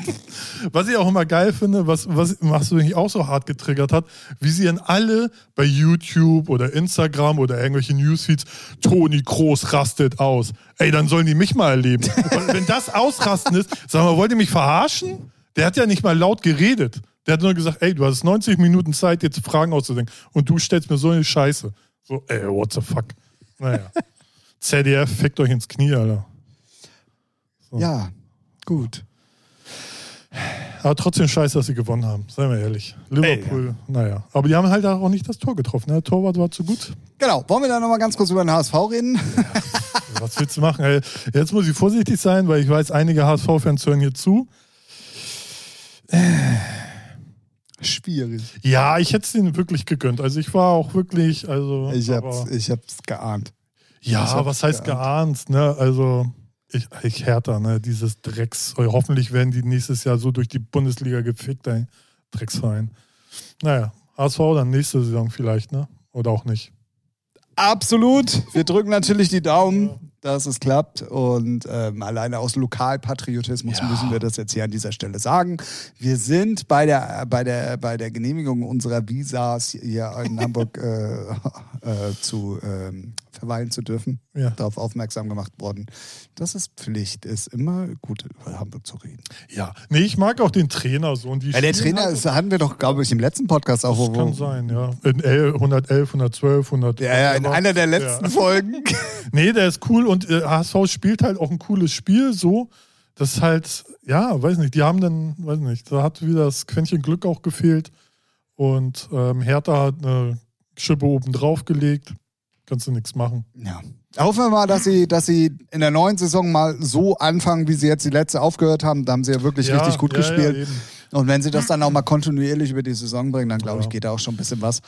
[laughs] was ich auch immer geil finde, was, was, was mich auch so hart getriggert hat, wie sie in alle bei YouTube oder Instagram oder irgendwelche Newsfeeds, Toni Kroos rastet aus. Ey, dann sollen die mich mal erleben. Und wenn das Ausrasten ist, sag mal, wollt ihr mich verarschen? Der hat ja nicht mal laut geredet. Der hat nur gesagt, ey, du hast 90 Minuten Zeit, jetzt Fragen auszudenken. Und du stellst mir so eine Scheiße. So, ey, what the fuck? Naja. ZDF, fickt euch ins Knie, Alter. Ja, gut. Aber trotzdem scheiße, dass sie gewonnen haben, seien wir ehrlich. Liverpool, naja. Aber die haben halt auch nicht das Tor getroffen. Ne? Der Torwart war zu gut. Genau, wollen wir da nochmal ganz kurz über den HSV reden? Was willst du machen? Ey, jetzt muss ich vorsichtig sein, weil ich weiß, einige HSV-Fans hören hier zu. Schwierig. Ja, ich hätte es ihnen wirklich gegönnt. Also ich war auch wirklich, also. Ich aber- hab's, ich hab's geahnt. Ja, was heißt geahnt, ne? Also ich, ich härter, ne? Dieses Drecks. Hoffentlich werden die nächstes Jahr so durch die Bundesliga gefickt, ey. Drecksverein. Naja, HSV dann nächste Saison vielleicht, ne? Oder auch nicht. Absolut. Wir drücken natürlich die Daumen, dass es klappt. Und ähm, alleine aus Lokalpatriotismus Ja. müssen wir das jetzt hier an dieser Stelle sagen. Wir sind bei der, bei der, bei der Genehmigung unserer Visas hier in Hamburg äh, [laughs] äh, zu ähm, verweilen zu dürfen, Ja. darauf aufmerksam gemacht worden, dass es Pflicht ist, immer gut über Hamburg zu reden. Ja. Nee, ich mag auch den Trainer so. Und die Ja, der Trainer halt- ist, hatten wir doch, glaube ich, im letzten Podcast auch. Das wo- kann sein, ja. In L- 111, 112, 100. Ja, ja, in einer der letzten Ja. Folgen. [laughs] Nee, der ist cool und äh, HSV spielt halt auch ein cooles Spiel so. Das ist halt, ja, weiß nicht, die haben dann, weiß nicht, da hat wieder das Quäntchen Glück auch gefehlt. Und ähm, Hertha hat eine Schippe oben drauf gelegt. Kannst du nichts machen. Ja. Hoffen wir mal, dass sie, dass sie in der neuen Saison mal so anfangen, wie sie jetzt die letzte aufgehört haben. Da haben sie ja wirklich Ja, richtig gut ja, gespielt. Ja. Und wenn sie das dann auch mal kontinuierlich über die Saison bringen, dann glaube ich, geht da auch schon ein bisschen was.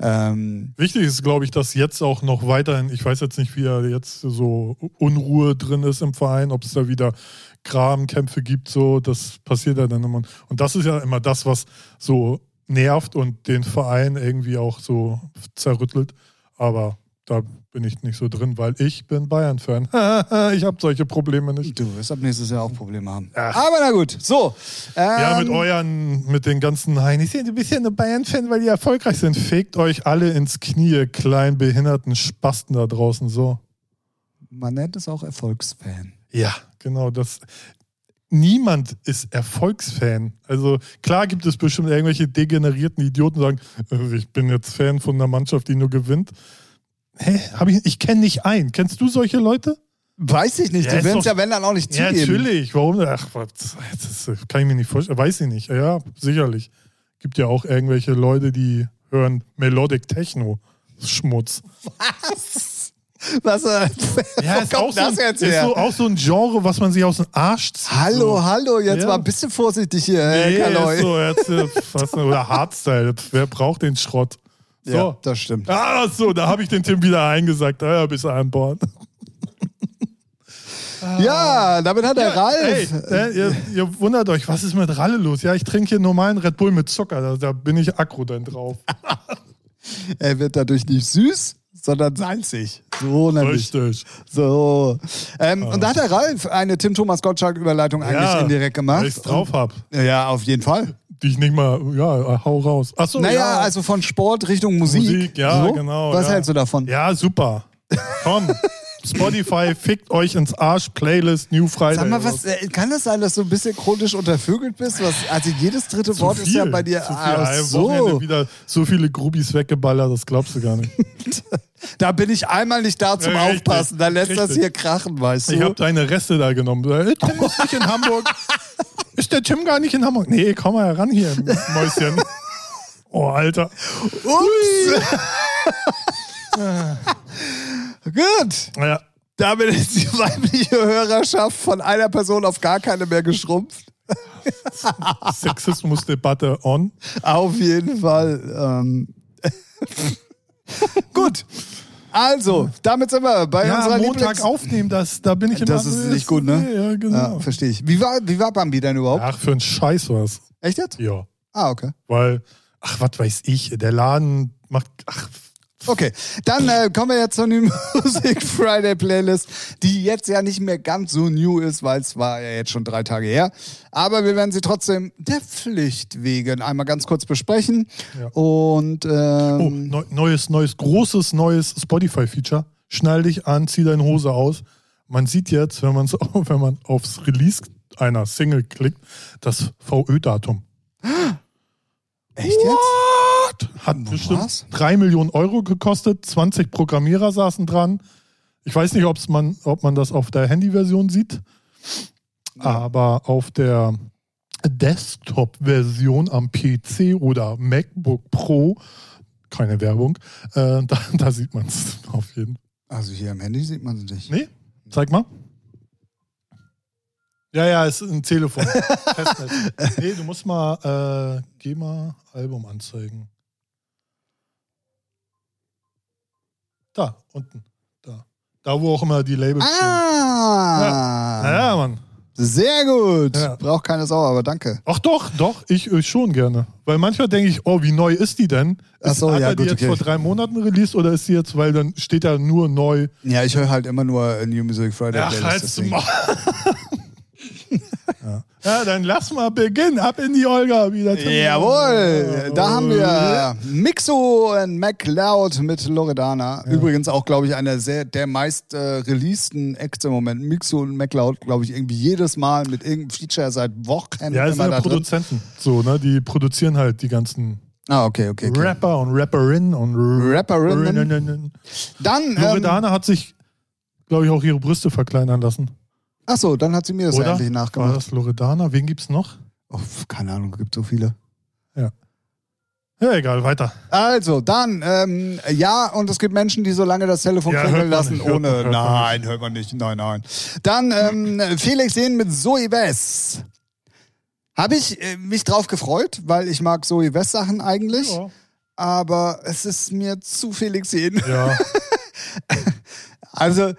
Ähm, Wichtig ist, glaube ich, dass jetzt auch noch weiterhin, ich weiß jetzt nicht, wie da jetzt so Unruhe drin ist im Verein, ob es da wieder Grabenkämpfe gibt, so, das passiert ja dann immer. Und das ist ja immer das, was so nervt und den Verein irgendwie auch so zerrüttelt. Aber da bin ich nicht so drin, weil ich bin Bayern-Fan. [laughs] ich habe solche Probleme nicht. du wirst ab nächstes Jahr auch Probleme haben. Ach. Aber na gut, so. Ähm, Ja, mit euren, mit den ganzen, nein, ich sehe, du bist ja nur Bayern-Fan, weil die erfolgreich sind. Fegt euch alle ins Knie, ihr kleinen behinderten Spasten da draußen, so. Man nennt es auch Erfolgsfan. Ja, genau. Das, niemand ist Erfolgsfan. Also klar gibt es bestimmt irgendwelche degenerierten Idioten, die sagen, äh, ich bin jetzt Fan von einer Mannschaft, die nur gewinnt. Hä? Hab ich ich kenne nicht einen. Kennst du solche Leute? Weiß ich nicht, Ja, die werden es ja, wenn dann auch nicht Ja, zugeben. natürlich. Warum? Ach, was, das kann ich mir nicht vorstellen. Weiß ich nicht. Ja, sicherlich. Gibt ja auch irgendwelche Leute, die hören Melodic Techno. Schmutz. Was, äh, [laughs] Ja, ist kommt auch, so, das ein- jetzt ist so, auch so ein Genre, was man sich aus dem Arsch zieht. hallo, so. hallo, jetzt Ja. mal ein bisschen vorsichtig hier, Herr Nee, Kaloi. so, jetzt, äh, fast, oder Hardstyle. Wer braucht den Schrott? So. Ja, das stimmt. Ah, so, da habe ich den Tim wieder eingesagt. Ah, ja, bist du an Bord. [laughs] Ja, damit hat der Ey, Ralf. äh, ihr, ihr wundert euch, was ist mit Ralle los? Ja, ich trinke hier normalen Red Bull mit Zucker. Da, da bin ich aggro dann drauf. [laughs] Er wird dadurch nicht süß, sondern salzig. So nämlich. Richtig. So. Ähm, Und da hat der Ralf eine Tim Thomas Gottschalk-Überleitung eigentlich Ja, indirekt gemacht. Weil ich drauf habe. Ja, auf jeden Fall. Die ich nicht mal, ja, hau raus. Achso, Naja, ja. also von Sport Richtung Musik. Musik, ja, so? genau. Was ja. hältst du davon? Ja, super. Komm. Spotify, [laughs] fickt euch ins Arsch, Playlist, New Friday. Sag mal, was, äh, kann es sein, dass du ein bisschen chronisch untervögelt bist? Was, also jedes dritte Zu Wort ist ja viel, bei dir. zu viel. Ah, Ein so. Wieder so viele Grubis weggeballert, das glaubst du gar nicht. [laughs] Da bin ich einmal nicht da zum richtig, Aufpassen. Dann lässt das richtig. hier krachen, weißt du? Ich habe deine Reste da genommen. Äh, Tim ist nicht in Hamburg. [laughs] Ist der Tim gar nicht in Hamburg? Nee, komm mal heran hier, Mäuschen. [laughs] Oh, Alter. Ups. [laughs] Gut. Ja, Damit ist die weibliche Hörerschaft von einer Person auf gar keine mehr geschrumpft. [laughs] Sexismusdebatte on. Auf jeden Fall. Ähm. Gut. Also, damit sind wir bei Ja, unserer Montag Lieblings- aufnehmen, das, da bin ich immer. Das ist nicht gut, ne? Ja, genau. Ja, verstehe ich. Wie war, wie war Bambi denn überhaupt? Ach, für einen Scheiß was. Echt jetzt? Ja. Ah, okay. Weil, ach, was weiß ich, der Laden macht, ach, Okay, dann äh, kommen wir jetzt zur New [laughs] Music Friday Playlist, die jetzt ja nicht mehr ganz so new ist, weil es war ja jetzt schon drei Tage her. Aber wir werden sie trotzdem der Pflicht wegen einmal ganz kurz besprechen. Ja. Und Oh, ähm, neu, neues, neues, großes, neues Spotify-Feature. Schnall dich an, zieh deine Hose aus. Man sieht jetzt, wenn, man's, [laughs] wenn man aufs Release einer Single klickt, das VÖ-Datum. echt jetzt? What? Hat Was? bestimmt 3 Millionen Euro gekostet, 20 Programmierer saßen dran. Ich weiß nicht, ob's man, ob man das auf der Handy-Version sieht, aber auf der Desktop-Version am PC oder MacBook Pro, keine Werbung, äh, [laughs] da, da sieht man es auf jeden Fall. Also hier am Handy sieht man es nicht. Nee? Zeig mal. Ja, ja, ist ein Telefon. [laughs] Nee, du musst mal, äh, geh mal Album anzeigen. Da, unten. Da. Da, wo auch immer die Labels stehen. Ah! Ja, Mann. Sehr gut. Ja. Braucht keine Sau, aber danke. Ach doch, doch, ich, ich schon gerne. Weil manchmal denke ich, oh, wie neu ist die denn? Ach so, hat ja, er die gut, jetzt okay. vor drei Monaten released oder ist die jetzt, weil dann steht da nur neu? Ja, ich höre halt immer nur New Music Friday Ach, halt's deswegen. [laughs] Ja. ja, dann lass mal beginnen. Ab in die Olga wieder. Jawohl, da haben wir Mixo und MacLeod mit Loredana. Übrigens auch, glaube ich, einer sehr der meist äh, releaseden Acts im Moment. Mixo und MacLeod, glaube ich, irgendwie jedes Mal mit irgendeinem Feature seit Wochen Ja, es sind ja da drin. Produzenten. So, ne? Die produzieren halt die ganzen Ah, okay, okay. okay. Rapper und Rapperinnen und Rapperinnen. Dann, ähm, Loredana hat sich, glaube ich, auch ihre Brüste verkleinern lassen. Achso, dann hat sie mir das ja Oder? endlich War nachgemacht. das Loredana? Wen gibt's noch? Oh, keine Ahnung, gibt so viele. Ja, egal, weiter. Also, dann, ähm, ja, und es gibt Menschen, die so lange das Telefon Ja, klingeln hört lassen, nicht, hört ohne. hört man nein, hört man nicht. Nein, nein. Dann ähm, Felix Sehen mit Zoe West. Habe ich äh, mich drauf gefreut, weil ich mag Zoe West Sachen eigentlich. Ja. Aber es ist mir zu Felix Sehen. ja. [laughs] Also, äh,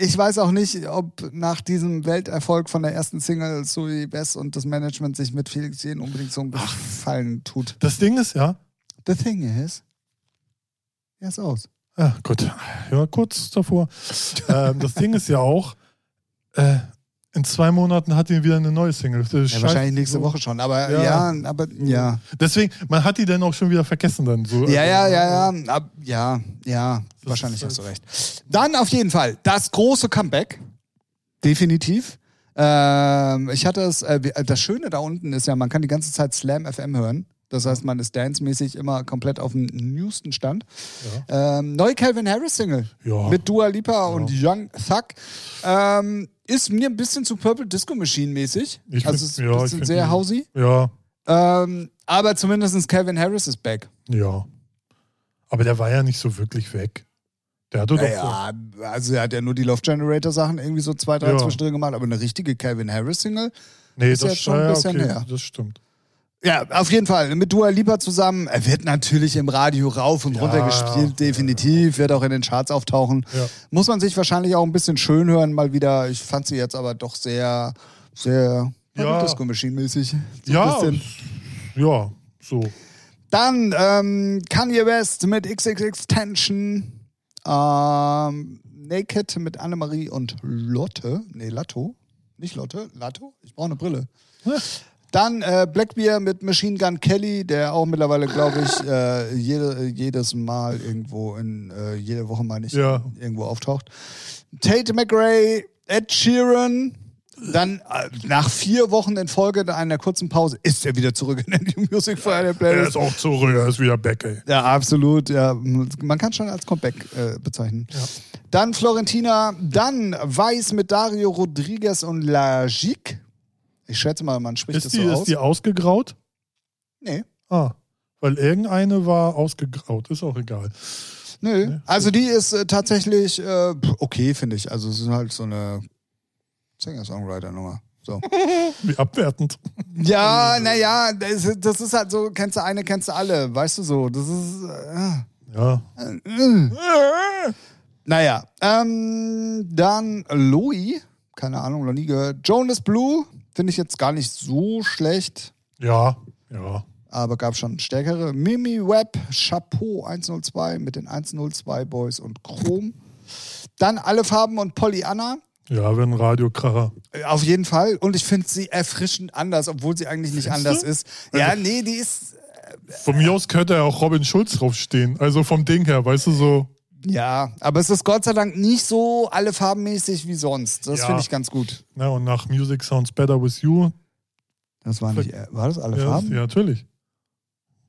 ich weiß auch nicht, ob nach diesem Welterfolg von der ersten Single Zoe West und das Management sich mit Felix Sehen unbedingt so einen Gefallen tut. Das Ding ist ja, The thing is, er ist aus. Ja, gut. Ja, kurz davor. [laughs] ähm, das Ding ist ja auch, äh, in zwei Monaten hat ihn wieder eine neue Single. Ja, wahrscheinlich nächste. Woche schon, aber ja, Ja. aber ja. Deswegen, man hat die dann auch schon wieder vergessen dann. So. Ja, ja, Also, ja, ja, ab, ja, ja, Das wahrscheinlich hast du recht. Dann auf jeden Fall das große Comeback. Definitiv. Ähm, ich hatte es, äh, das Schöne da unten ist ja, man kann die ganze Zeit Slam FM hören. Das heißt, man ist dance-mäßig immer komplett auf dem newsten Stand. Ähm, neue Calvin Harris Single Ja. mit Dua Lipa und Young Thug. Ähm, ist mir ein bisschen zu Purple Disco Machine mäßig. Ich also find- es ist ein ja, bisschen sehr hausy. Ja, Ähm, aber zumindest Calvin Harris ist back. ja. Aber der war ja nicht so wirklich weg. Der hatte doch so. Ja, also er hat ja nur die Love Generator Sachen irgendwie so zwei, drei Ja. zwischendrin gemacht, aber eine richtige Calvin Harris Single. Nee, ist das jetzt schon ein ja, bisschen okay, her. Das stimmt. Ja, auf jeden Fall. Mit Dua Lipa zusammen. Er wird natürlich im Radio rauf und Ja, runter gespielt, ja, definitiv. Wird auch in den Charts auftauchen. Ja. Muss man sich wahrscheinlich auch ein bisschen schön hören, mal wieder. Ich fand sie jetzt aber doch sehr, sehr Ja. Disco Machine mäßig. So Ja, ja, so. Dann ähm, Kanye West mit XXX Tension. Ähm, Naked mit Annemarie und Lotte. Nee, Latto. Nicht Lotte, Latto. Ich brauche eine Brille. Dann äh, Blackbeer mit Machine Gun Kelly, der auch mittlerweile, glaube ich, äh, jede, jedes Mal irgendwo in äh, jede Woche mal nicht Ja. irgendwo auftaucht. Tate McRae, Ed Sheeran. Dann äh, nach vier Wochen in Folge einer kurzen Pause ist er wieder zurück in der New Music Friday Er Playlist. ist auch zurück, er ist wieder back, ey. Ja, absolut. Ja, man kann schon als Comeback äh, bezeichnen. Ja. Dann Florentina, dann Weiß mit Dario Rodriguez und Lagique. Ich schätze mal, man spricht Ist das die, so ist aus. die ausgegraut? nee. Ah, weil irgendeine war ausgegraut, ist auch egal. Nö. Also die ist äh, tatsächlich äh, okay, finde ich. Also es ist halt so eine Singer-Songwriter-Nummer. So. [laughs] Wie abwertend. Ja, naja, das, das ist halt so, kennst du eine, kennst du alle, weißt du so. Das ist. Äh, Ja. Naja, ähm, dann Louis, keine Ahnung, noch nie gehört. Jonas Blue, finde ich jetzt gar nicht so schlecht. Ja, ja. aber gab schon stärkere. Mimi Webb, Chapeau 102 mit den 102 Boys und Chrom. Dann alle Farben und Pollyanna. Ja, wenn Radiokracher. Äh, Auf jeden Fall. Und ich finde sie erfrischend anders, obwohl sie eigentlich nicht Findest anders du? ist. Ja, nee, die ist. Von mir aus könnte ja auch Robin Schulz draufstehen. Also vom Ding her, weißt du, so. Ja, aber es ist Gott sei Dank nicht so alle farbenmäßig wie sonst. Das Ja. finde ich ganz gut. Ne, und nach Music Sounds Better With You. Das war nicht. War das alle Ja, Farben? ja, natürlich.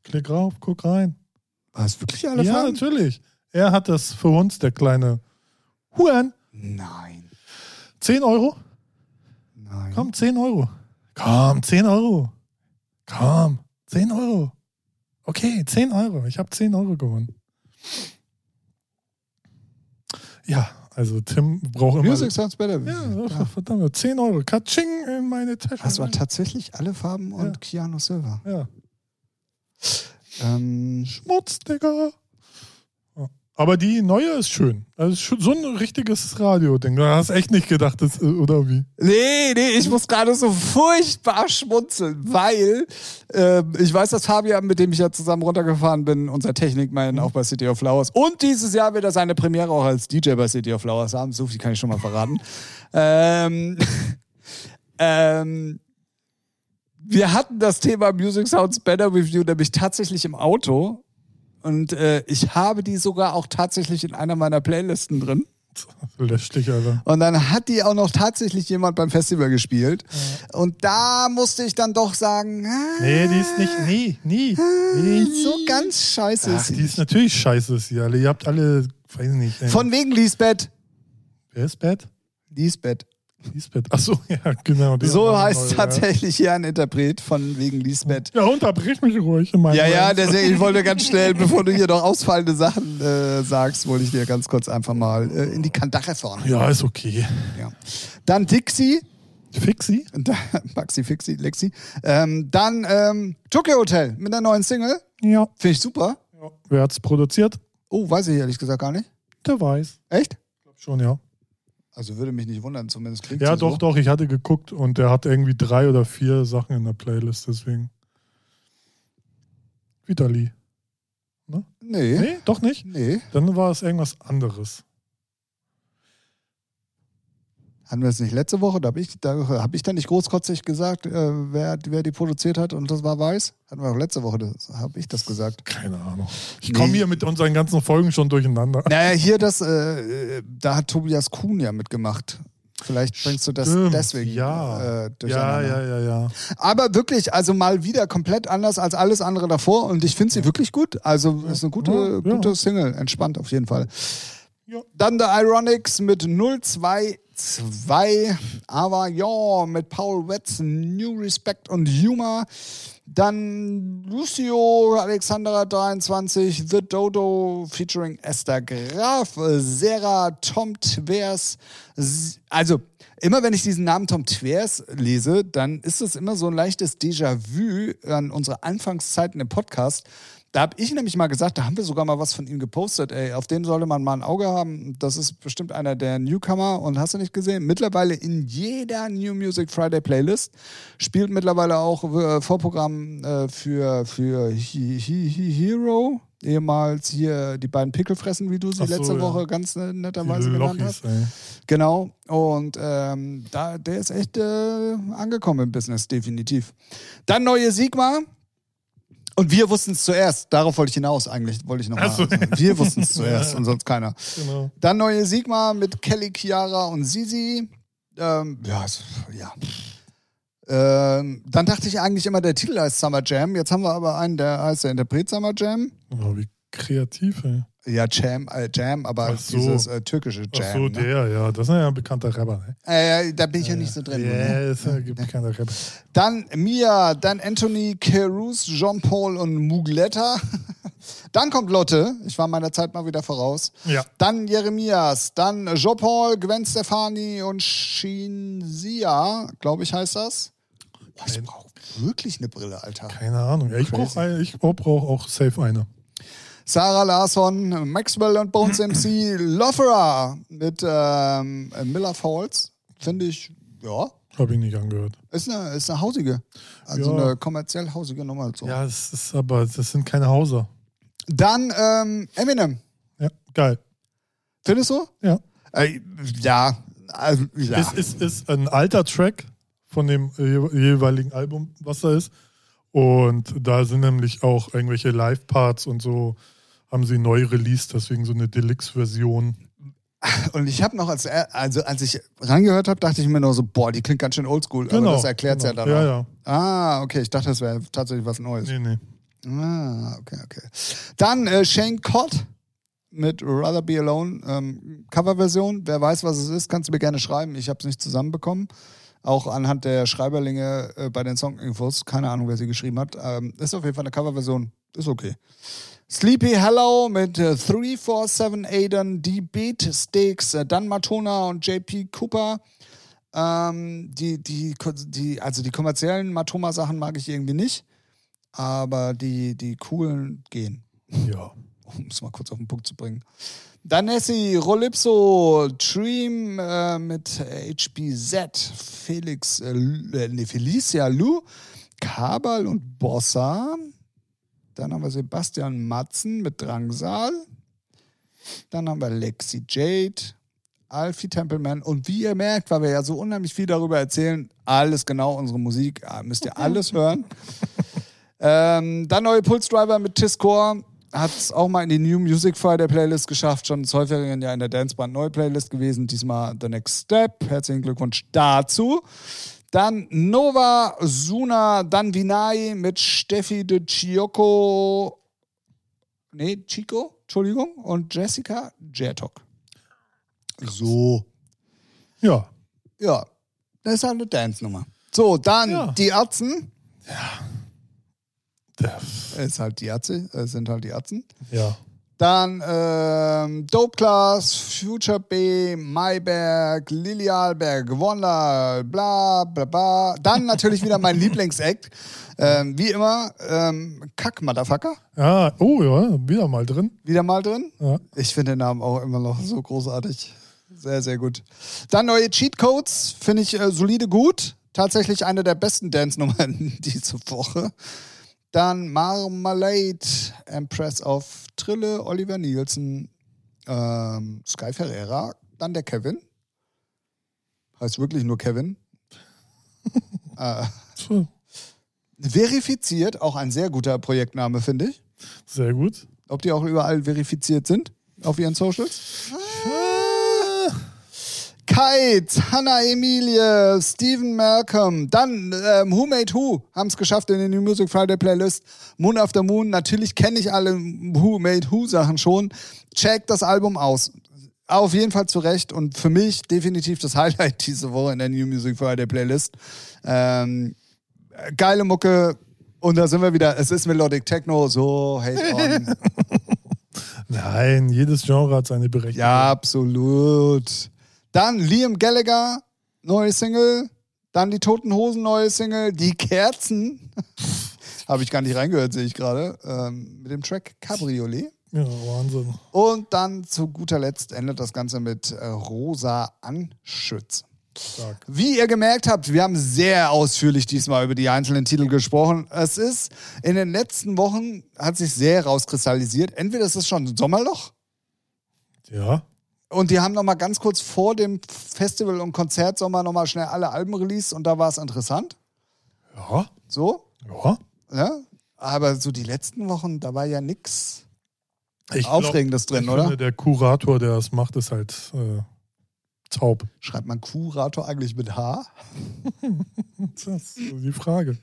Klick rauf, guck rein. War es wirklich alle ja, Farben? natürlich. Er hat das für uns, der kleine Huan. Nein. 10 Euro? Nein. Komm, 10 Euro. Komm, 10 Euro. Komm, 10 Euro. Okay, 10 Euro. Ich habe 10 Euro gewonnen. Ja, also Tim braucht immer. Music Sounds Better. ja, verdammt, 10 Euro. Katsching in meine Tasche. Das war tatsächlich alle Farben und Keanu Silver. ja. Ähm, Schmutz, Digga. Aber die neue ist schön. Also ist schon so ein richtiges Radio-Ding. Du hast echt nicht gedacht, das, äh, oder wie? nee, nee, ich muss gerade so furchtbar schmunzeln, weil ähm, ich weiß, dass Fabian, mit dem ich ja zusammen runtergefahren bin, unser Technikmann auch bei City of Flowers und dieses Jahr wird er seine Premiere auch als DJ bei City of Flowers haben. So viel kann ich schon mal verraten. [laughs] ähm, [laughs] ähm, wir hatten das Thema Music Sounds Better With You nämlich tatsächlich im Auto. Und äh, ich habe die sogar auch tatsächlich in einer meiner Playlisten drin. [laughs] Dich, Alter. Und dann hat die auch noch tatsächlich jemand beim Festival gespielt. Und da musste ich dann doch sagen, ah, Nee, die ist nicht. Nee, nie. nie. so ganz scheiße Ach, ist die sie. ist natürlich scheiße, ist sie alle. Ihr habt alle, weiß nicht. Ey. Von wegen Lisbeth. Wer ist Bad? Lisbeth. Lisbeth. Achso, [laughs] ja, genau. So heißt neue, tatsächlich hier ein Interpret von wegen Lisbeth. Ja, Ja, unterbrich mich ruhig. In Ja, ja, deswegen, ich wollte ganz schnell, [laughs] bevor du hier noch ausfallende Sachen äh, sagst, wollte ich dir ganz kurz einfach mal äh, in die Kandare fahren. Ja, ist okay. Ja. Dann Dixie, Fixi? [laughs] da, Maxi, Fixi, Lexi. Ähm, dann ähm, Tokyo Hotel mit der neuen Single. Ja. Finde ich super. ja. Wer hat's produziert? Oh, weiß ich ehrlich gesagt gar nicht. Der weiß. Echt? Glaub schon, ja. Also würde mich nicht wundern, zumindest klingt Ja, doch, so. doch. Ich hatte geguckt und der hat irgendwie drei oder vier Sachen in der Playlist, deswegen. Vitali. Nee. Nee, doch nicht. Nee. Dann war es irgendwas anderes. Hatten wir es nicht letzte Woche? Da habe ich, da hab ich dann nicht großkotzig gesagt, äh, wer, wer die produziert hat und das war Weiß? Hatten wir auch letzte Woche, habe ich das gesagt. Keine Ahnung. Ich Nee. komme hier mit unseren ganzen Folgen schon durcheinander. Naja, hier das, äh, da hat Tobias Kuhn ja mitgemacht. Vielleicht bringst du das Stimmt, deswegen ja. äh, Ja, ja, ja, ja. Aber wirklich, also mal wieder komplett anders als alles andere davor und ich finde sie wirklich gut. Also ist eine gute, Ja, ja. gute Single, entspannt auf jeden Fall. Ja. Dann The Ironics mit 022, aber ja, mit Paul Wetz, New Respect und Humor. Dann Lucio Alexandra 23, The Dodo featuring Esther Graf, Sarah Tom Twers. S- Also, immer wenn ich diesen Namen Tom Twers lese, dann ist es immer so ein leichtes Déjà-vu an unsere Anfangszeiten im Podcast. Da habe ich nämlich mal gesagt, da haben wir sogar mal was von ihm gepostet, ey, auf den sollte man mal ein Auge haben. Das ist bestimmt einer der Newcomer und hast du nicht gesehen? Mittlerweile in jeder New Music Friday Playlist spielt mittlerweile auch äh, Vorprogramm äh, für, für He, He, He Hero, ehemals hier die beiden Pickelfressen, wie du sie so, letzte ja. Woche ganz äh, netterweise genannt hast. Ey. Genau. Und ähm, da, der ist echt äh, angekommen im Business, definitiv. Dann neue Sigma. Und wir wussten es zuerst. Darauf wollte ich hinaus eigentlich. Wollte ich noch mal so. sagen. Wir wussten es [laughs] zuerst und sonst keiner. Genau. Dann neue Sigma mit Kelly, Chiara und Sisi. Ähm, ja, ja. Ähm, dann dachte ich eigentlich immer, der Titel heißt Summer Jam. Jetzt haben wir aber einen, der heißt der Interpret Summer Jam. Oh, wie kreativ, ey. Ja, Jam, äh, Jam, aber so. dieses äh, türkische Jam. Ach so, ne? der, ja. Das ist ja ein bekannter Rapper, ne? äh, da bin ich ja nicht so drin. Ja, ne? ist ein bekannter Rapper. Dann Mia, dann Anthony Caruso, Jean-Paul und Mugletta. [laughs] Dann kommt Lotte, ich war meiner Zeit mal wieder voraus. Ja. Dann Jeremias, dann Jean-Paul, Gwen Stefani und Shinzia, glaube ich heißt das. Boah, ich brauche wirklich eine Brille, Alter. Keine Ahnung. Ja, ich brauche brauch auch safe eine. Sarah Larsson, Maxwell und Bones MC, [clears throat] Lofera mit ähm, Miller Falls. Finde ich, ja, Habe ich nicht angehört. Ist eine, ist eine hausige. Also Ja. eine kommerziell hausige Nummer. So. Ja, es ist aber, das sind keine Hauser. Dann ähm, Eminem. Ja, geil. Findest du? Ja. Äh, ja. Also, ja. Es ist, ist ein alter Track von dem je- jeweiligen Album, was da ist. Und da sind nämlich auch irgendwelche Live-Parts und so, haben sie neu released, deswegen so eine Deluxe-Version. Und ich habe noch, als, also als ich rangehört habe, dachte ich mir nur so, boah, die klingt ganz schön oldschool. Aber das erklärt genau. ja dann Ja, auch. ja. Ah, okay, ich dachte, das wäre tatsächlich was Neues. Nee, nee. Ah, okay, okay. Dann äh, Shane Cott mit Rather Be Alone, ähm, Coverversion. Wer weiß, was es ist, kannst du mir gerne schreiben. Ich habe es nicht zusammenbekommen. Auch anhand der Schreiberlinge äh, bei den Song-Infos. Keine Ahnung, wer sie geschrieben hat. Ähm, ist auf jeden Fall eine Coverversion. Ist okay. Sleepy Hello mit äh, 347 Aiden, die Beat Sticks, äh, dann Matona und JP Cooper. Ähm, die, die, die, also die kommerziellen Matoma-Sachen mag ich irgendwie nicht, aber die, die coolen gehen, [laughs] Ja. um es mal kurz auf den Punkt zu bringen. Dann Nessie, Rolypso, Dream äh, mit HBZ, Felix, äh, äh, nee, Felicia Lu, Kabal und Bossa. Dann haben wir Sebastian Matzen mit Drangsal. Dann haben wir Lexi Jade, Alfie Templeman. Und wie ihr merkt, weil wir ja so unheimlich viel darüber erzählen, alles genau unsere Musik, ah, müsst ihr alles hören. ähm, dann neue Pulse Driver mit Tiscore. Hat es auch mal in die New Music Friday Playlist geschafft, schon des Häufigeren ja in der Danceband neue Playlist gewesen. Diesmal The Next Step. Herzlichen Glückwunsch dazu. Dann Nova Suna, dann Vinay mit Steffi de Chioko. Nee, Chico, Entschuldigung. Und Jessica Jertok. So. Ja. Ja, das ist halt eine Dance-Nummer. So, dann Ja. die Atzen. Der, Ist halt die Ärzte, äh, sind halt die Atzen. ja. Dann ähm, Dope Class, Future B, Mayberg, Lili Alberg, Wonder, bla bla bla. Dann natürlich wieder mein [laughs] Lieblingsact. Ähm, wie immer, ähm, Kack Motherfucker. Ja, oh ja, wieder mal drin. Wieder mal drin. Ja. Ich finde den Namen auch immer noch so großartig. Sehr, sehr gut. Dann neue Cheat Codes, finde ich äh, solide gut. Tatsächlich eine der besten Dance-Nummern [laughs] diese Woche. Dann Marmalade, Empress of Trille, Oliver Nielsen, ähm, Sky Ferreira, dann der Kevin. Heißt wirklich nur Kevin. [laughs] äh, verifiziert, auch ein sehr guter Projektname, finde ich. Sehr gut. Ob die auch überall verifiziert sind auf ihren Socials? Kite, Hannah Emilie, Stephen Malcolm, dann ähm, Who Made Who haben es geschafft in den New Music Friday Playlist. Moon After Moon, natürlich kenne ich alle Who Made Who Sachen schon. Checkt das Album aus. Auf jeden Fall zu Recht und für mich definitiv das [laughs] Highlight diese Woche in der New Music Friday Playlist. Ähm, geile Mucke und da sind wir wieder. Es ist Melodic Techno, so hate [laughs] on. Nein, jedes Genre hat seine Berechtigung. Ja, absolut. Dann Liam Gallagher, neue Single. Dann die Toten Hosen, neue Single. Die Kerzen. [laughs] Habe ich gar nicht reingehört, sehe ich gerade. Ähm, mit dem Track Cabriolet. Ja, Wahnsinn. Und dann zu guter Letzt endet das Ganze mit äh, Rosa Anschütz. Stark. Wie ihr gemerkt habt, wir haben sehr ausführlich diesmal über die einzelnen Titel gesprochen. Es ist in den letzten Wochen hat sich sehr rauskristallisiert. Entweder ist es schon Sommerloch Ja. Und die haben noch mal ganz kurz vor dem Festival und Konzertsommer noch mal schnell alle Alben released und da war es interessant. Ja. So, Ja. ja. Aber so die letzten Wochen, da war ja Ich Aufregendes drin, ich oder? Finde, der Kurator, der das macht, ist halt äh, taub. Schreibt man Kurator eigentlich mit H? [laughs] Das ist so die Frage.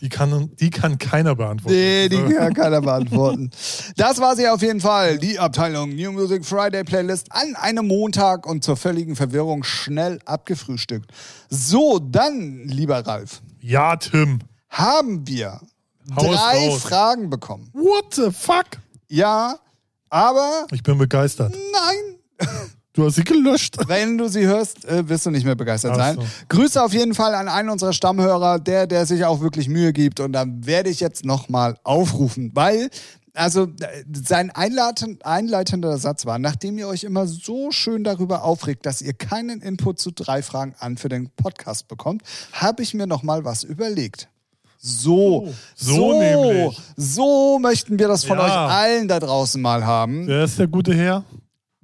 Die kann, die kann keiner beantworten. Nee, die kann keiner beantworten. [laughs] Das war sie auf jeden Fall. Die Abteilung New Music Friday Playlist an einem Montag und zur völligen Verwirrung schnell abgefrühstückt. So, dann, lieber Ralf, Ja, Tim. haben wir Hau es drei raus. Fragen bekommen. What the fuck? Ja, aber Ich bin begeistert. nein. [laughs] Du hast sie gelöscht. Wenn du sie hörst, äh, wirst du nicht mehr begeistert sein. so. Grüße auf jeden Fall an einen unserer Stammhörer, der, der sich auch wirklich Mühe gibt. Und dann werde ich jetzt nochmal aufrufen, weil Also äh, sein einleitend, einleitender Satz war, nachdem ihr euch immer so schön darüber aufregt, dass ihr keinen Input zu drei Fragen an für den Podcast bekommt, habe ich mir noch mal was überlegt. So, Oh, so nämlich. so möchten wir das von Ja. euch allen da draußen mal haben. Wer ist der gute Herr?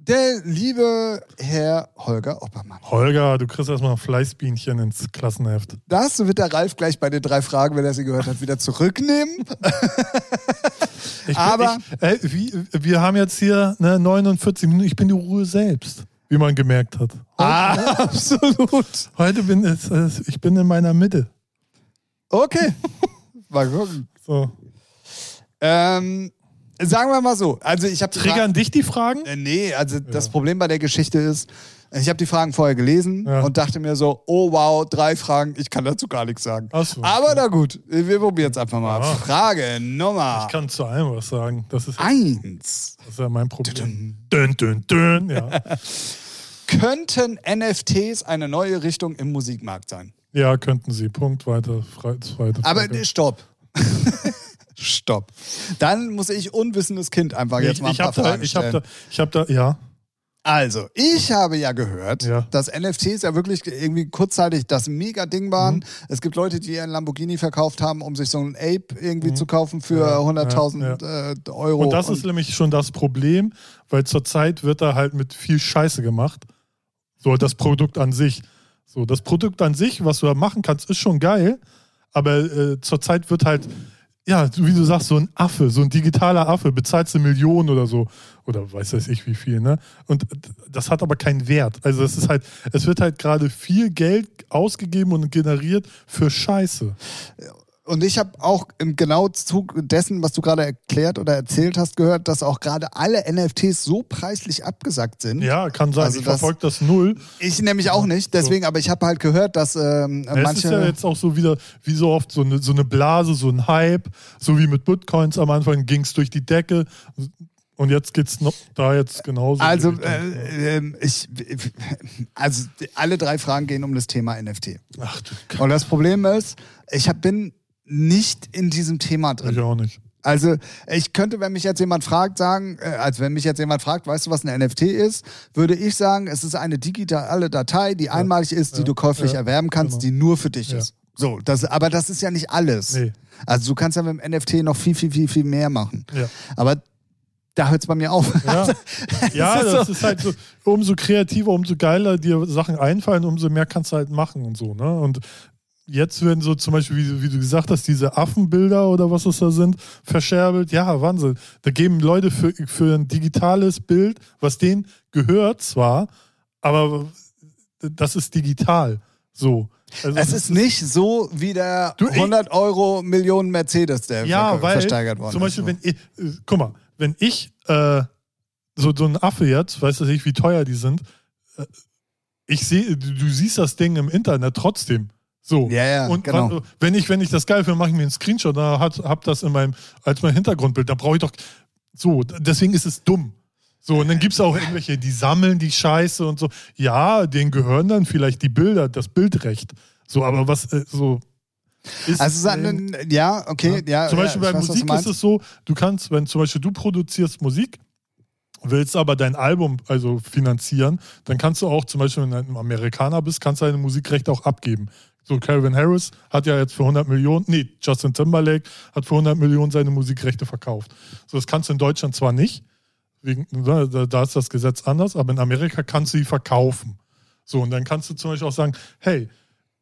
Der liebe Herr Holger Oppermann. Holger, du kriegst erstmal ein Fleißbienchen ins Klassenheft. Das wird der Ralf gleich bei den drei Fragen, wenn er sie gehört hat, wieder zurücknehmen. [laughs] Ich bin, Aber- ich, ey, wie, wir haben jetzt hier ne, 49 Minuten. Ich bin die Ruhe selbst, wie man gemerkt hat. Ah, absolut. Heute bin es, es- ich bin in meiner Mitte. Okay. Mal gucken. So. Ähm, sagen wir mal so. Also ich habe Triggern dich die Fragen? Äh, nee, also das Problem bei der Geschichte ist, ich habe die Fragen vorher gelesen Ja. und dachte mir so, oh wow, drei Fragen, ich kann dazu gar nichts sagen. So. Aber na gut, wir probieren es einfach mal. Ja. Frage Nummer Ich kann zu allem was sagen. Das ist, eins. das ist ja mein Problem. Dün, dün, dün. Ja, [laughs] Könnten NFTs eine neue Richtung im Musikmarkt sein? ja könnten sie. Punkt, weiter. Fre zweite Aber Frage. nee, stopp. [laughs] stopp. Dann muss ich unwissendes Kind einfach jetzt ich, mal ein ich paar habe da, Fragen ich habe da, ich habe da, ja. Also, ich habe ja gehört, Ja. dass NFTs ja wirklich irgendwie kurzzeitig das Mega-Ding waren. Mhm. Es gibt Leute, die ihren Lamborghini verkauft haben, um sich so einen Ape irgendwie zu kaufen für Mhm. Ja, 100.000 äh, Euro. Und das ist nämlich schon das Problem, weil zurzeit wird da halt mit viel Scheiße gemacht. So, das Produkt an sich. So, das Produkt an sich, was du da machen kannst, ist schon geil, aber äh, zurzeit wird halt, ja, wie du sagst, so ein Affe, so ein digitaler Affe, bezahlst eine Million oder so. Oder weiß weiß ich wie viel, ne? Und das hat aber keinen Wert. Also es ist halt, es wird halt gerade viel Geld ausgegeben und generiert für Scheiße. Und ich habe auch im genau Zug dessen, was du gerade erklärt oder erzählt hast, gehört, dass auch gerade alle NFTs so preislich abgesackt sind. Ja, kann sein. Also ich das- verfolge das null. Ich nämlich auch nicht, deswegen, aber ich habe halt gehört, dass ähm, Ja, Es manche. ist ja jetzt auch so wieder, wie so oft, so eine, so eine Blase, so ein Hype. So wie mit Bitcoins am Anfang ging es durch die Decke. Und jetzt geht's noch da jetzt genauso. Also, äh, ähm, ich, [laughs] also alle drei Fragen gehen um das Thema NFT. Ach du Und das Problem ist, ich hab, bin nicht in diesem Thema ich drin. auch nicht. Also ich könnte, wenn mich jetzt jemand fragt, sagen, also wenn mich jetzt jemand fragt, weißt du, was ein NFT ist, würde ich sagen, es ist eine digitale Datei, die einmalig ist, die ja, du käuflich ja, erwerben kannst, genau. die nur für dich Ja. ist. So, das, aber das ist ja nicht alles. Nee. Also du kannst ja mit dem NFT noch viel, viel, viel, viel mehr machen. Ja. Aber da hört es bei mir auf. Ja, [laughs] ja ist das so. ist halt so, umso kreativer, umso geiler dir Sachen einfallen, umso mehr kannst du halt machen und so, ne? Und jetzt werden so zum Beispiel, wie, wie du gesagt hast, diese Affenbilder oder was es da sind, verscherbelt. Ja, Wahnsinn. Da geben Leute für, für ein digitales Bild, was denen gehört zwar, aber das ist digital. So. Also Es ist nicht so wie der Du, ich- 100 Euro Millionen Mercedes, der ja, weil versteigert worden zum Beispiel, ist. wenn ich, äh, guck mal, wenn ich äh, so, so ein Affe jetzt, weißt du nicht, wie teuer die sind, äh, ich sehe, du, du siehst das Ding im Internet trotzdem. So. Ja, ja, und genau. wenn ich, wenn ich das geil finde, mache ich mir einen Screenshot, da hat, hab das in meinem, als mein Hintergrundbild, da brauche ich doch. So, deswegen ist es dumm. So, und dann gibt es auch irgendwelche, die sammeln die Scheiße und so. Ja, denen gehören dann vielleicht die Bilder, das Bildrecht. So, aber was, äh, so. Ist, Also, ein- ja, okay, ja. zum ja, Beispiel ich bei weiß, Musik ist es so, du kannst, wenn zum Beispiel du produzierst Musik, willst aber dein Album also finanzieren, dann kannst du auch zum Beispiel, wenn du ein Amerikaner bist, kannst du deine Musikrechte auch abgeben. So Calvin Harris hat ja jetzt für 100 Millionen, nee, Justin Timberlake hat für 100 Millionen seine Musikrechte verkauft. So, das kannst du in Deutschland zwar nicht, wegen, ne, da, ist das Gesetz anders, aber in Amerika kannst du die verkaufen. So, und dann kannst du zum Beispiel auch sagen, hey,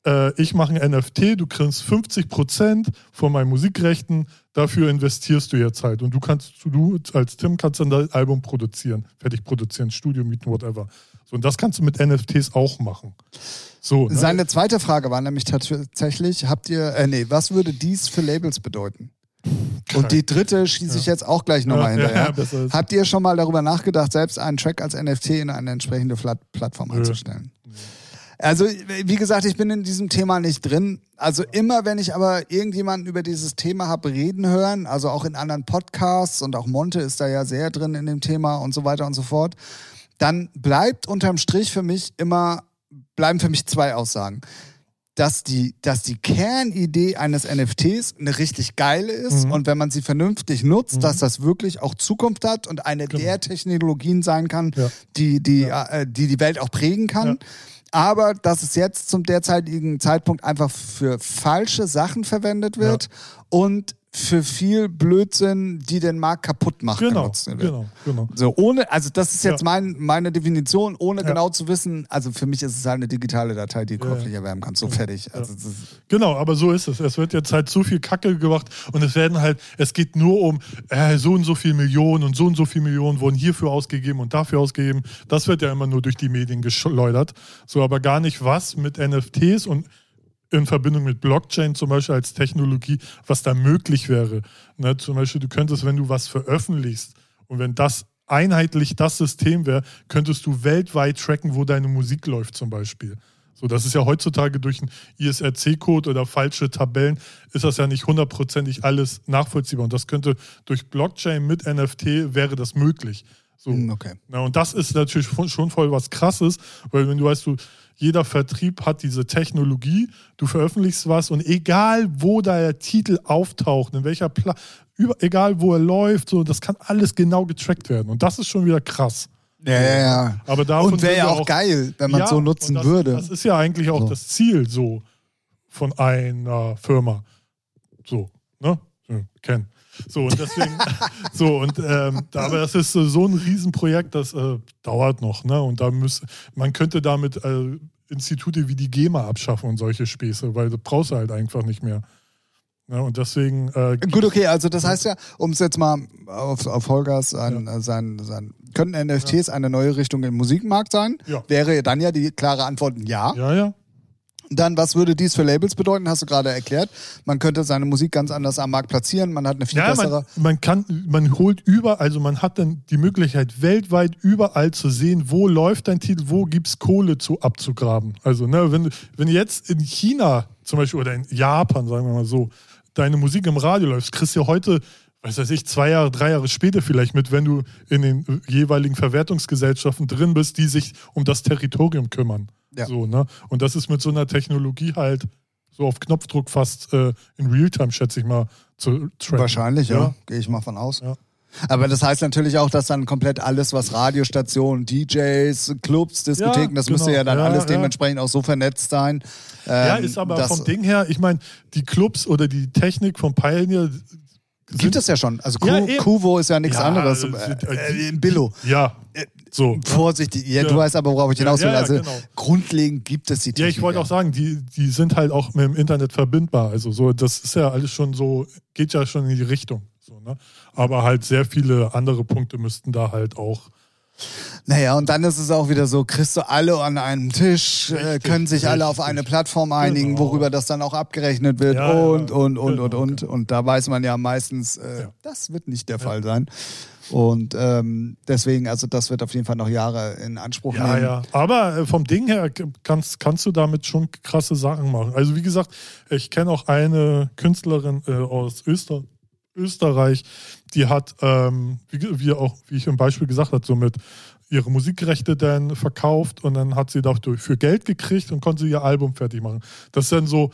äh, ich mache ein NFT, du kriegst 50% von meinen Musikrechten, dafür investierst du jetzt halt. Und du kannst, du als Tim kannst dann dein Album produzieren, fertig produzieren, Studio mieten, whatever. So, und das kannst du mit NFTs auch machen. So, ne? Seine zweite Frage war nämlich tatsächlich, habt ihr, äh, nee, was würde dies für Labels bedeuten? Und die dritte schieße ich jetzt auch gleich nochmal Ja, ja, hinterher. ja. Habt ihr schon mal darüber nachgedacht, selbst einen Track als NFT in eine entsprechende Plattform einzustellen? Also, wie gesagt, ich bin in diesem Thema nicht drin. Also immer, wenn ich aber irgendjemanden über dieses Thema habe reden hören, also auch in anderen Podcasts und auch Monte ist da ja sehr drin in dem Thema und so weiter und so fort, dann bleibt unterm Strich für mich immer, bleiben für mich zwei Aussagen. dass die, dass die Kernidee eines NFTs eine richtig geile ist Mhm. und wenn man sie vernünftig nutzt, Mhm. dass das wirklich auch Zukunft hat und eine Genau. der Technologien sein kann, Ja. die, die, äh, die die Welt auch prägen kann. Ja. Aber dass es jetzt zum derzeitigen Zeitpunkt einfach für falsche Sachen verwendet wird und für viel Blödsinn, die den Markt kaputt macht, Genau, genau, genau. So, ohne, also das ist jetzt Ja. mein, meine Definition, ohne Ja. genau zu wissen, also für mich ist es halt eine digitale Datei, die du Ja, käuflich erwerben kannst, so fertig. Also Genau, aber so ist es. Es wird jetzt halt so viel Kacke gemacht und es werden halt, es geht nur um äh, so und so viel Millionen und so und so viel Millionen wurden hierfür ausgegeben und dafür ausgegeben. Das wird ja immer nur durch die Medien geschleudert. So, aber gar nicht was mit NFTs und in Verbindung mit Blockchain zum Beispiel als Technologie, was da möglich wäre. Ne, zum Beispiel, du könntest, wenn du was veröffentlichst und wenn das einheitlich das System wäre, könntest du weltweit tracken, wo deine Musik läuft zum Beispiel. So, das ist ja heutzutage durch einen ISRC-Code oder falsche Tabellen, ist das ja nicht hundertprozentig alles nachvollziehbar. Und das könnte durch Blockchain mit NFT wäre das möglich. So. Hm, okay. Na, und das ist natürlich schon- schon voll was Krasses, weil wenn du weißt, du, jeder Vertrieb hat diese Technologie, du veröffentlichst was und egal, wo der Titel auftaucht, in welcher Pla über, egal wo er läuft, so, das kann alles genau getrackt werden. Und das ist schon wieder krass. Ja, ja, ja. Aber davon Und wäre ja wir auch geil, wenn man Ja, so nutzen das, würde. Das ist ja eigentlich auch So. das Ziel so von einer Firma. So, ne? Ken. So, und deswegen, [laughs] so, und ähm, aber das ist so ein Riesenprojekt, das äh, dauert noch, ne? Und da müsste, man könnte damit äh, Institute wie die GEMA abschaffen und solche Späße, weil du brauchst du halt einfach nicht mehr. Ja, und deswegen äh, Gut, okay, also das heißt ja, um es jetzt mal auf, auf Holgers sein, äh, sein, sein, könnten NFTs eine neue Richtung im Musikmarkt sein? Ja. Wäre dann ja die klare Antwort ja. ja, ja. Dann, was würde dies für Labels bedeuten? Hast du gerade erklärt. Man könnte seine Musik ganz anders am Markt platzieren. Man hat eine viel Ja, bessere. man, man kann, man holt über, also man hat dann die Möglichkeit, weltweit überall zu sehen, wo läuft dein Titel, wo gibt es Kohle zu abzugraben. Also, ne, wenn, du- wenn jetzt in China zum Beispiel oder in Japan, sagen wir mal so, deine Musik im Radio läuft, kriegst du heute, was weiß ich, zwei Jahre, drei Jahre später vielleicht mit, wenn du in den jeweiligen Verwertungsgesellschaften drin bist, die sich um das Territorium kümmern. Ja. So, ne? Und das ist mit so einer Technologie halt so auf Knopfdruck fast äh, in Realtime, schätze ich mal, zu tracken. Wahrscheinlich, ja. Gehe ich mal von aus. Ja. Aber das heißt natürlich auch, dass dann komplett alles, was Radiostationen, DJs, Clubs, Diskotheken, Ja, das müsste genau. ja dann Ja, alles ja. dementsprechend auch so vernetzt sein. Ja, ähm, ist aber vom Ding her, ich meine, die Clubs oder die Technik vom Pioneer. Gibt es ja schon. Also Ja. Kuvo ist ja nichts Ja, anderes. Äh, äh, Billo. Ja, so. Vorsichtig. Ja, Ja. du weißt aber, worauf ich Ja, hinaus will. ja, ja, also genau. grundlegend gibt es die Ja, Technik. ich wollte auch sagen, die, die sind halt auch mit dem Internet verbindbar. Also so, das ist ja alles schon so, geht ja schon in die Richtung. So, ne? Aber halt sehr viele andere Punkte müssten da halt auch. Naja, und dann ist es auch wieder so, kriegst du alle an einem Tisch, äh, Richtig, können sich alle auf richtig. eine Plattform einigen, Genau. worüber das dann auch abgerechnet wird Ja, und, ja, und, und, genau, und, und. Und da weiß man ja meistens, äh, Ja. das wird nicht der Fall sein. Und ähm, deswegen, also das wird auf jeden Fall noch Jahre in Anspruch Ja, nehmen. ja. Aber äh, vom Ding her kannst, kannst du damit schon krasse Sachen machen. Also wie gesagt, ich kenne auch eine Künstlerin äh, aus Öster Österreich, die hat, ähm, wie, wie auch, wie ich im Beispiel gesagt habe, so mit ihre Musikrechte dann verkauft und dann hat sie dafür für Geld gekriegt und konnte ihr Album fertig machen. Das ist dann so,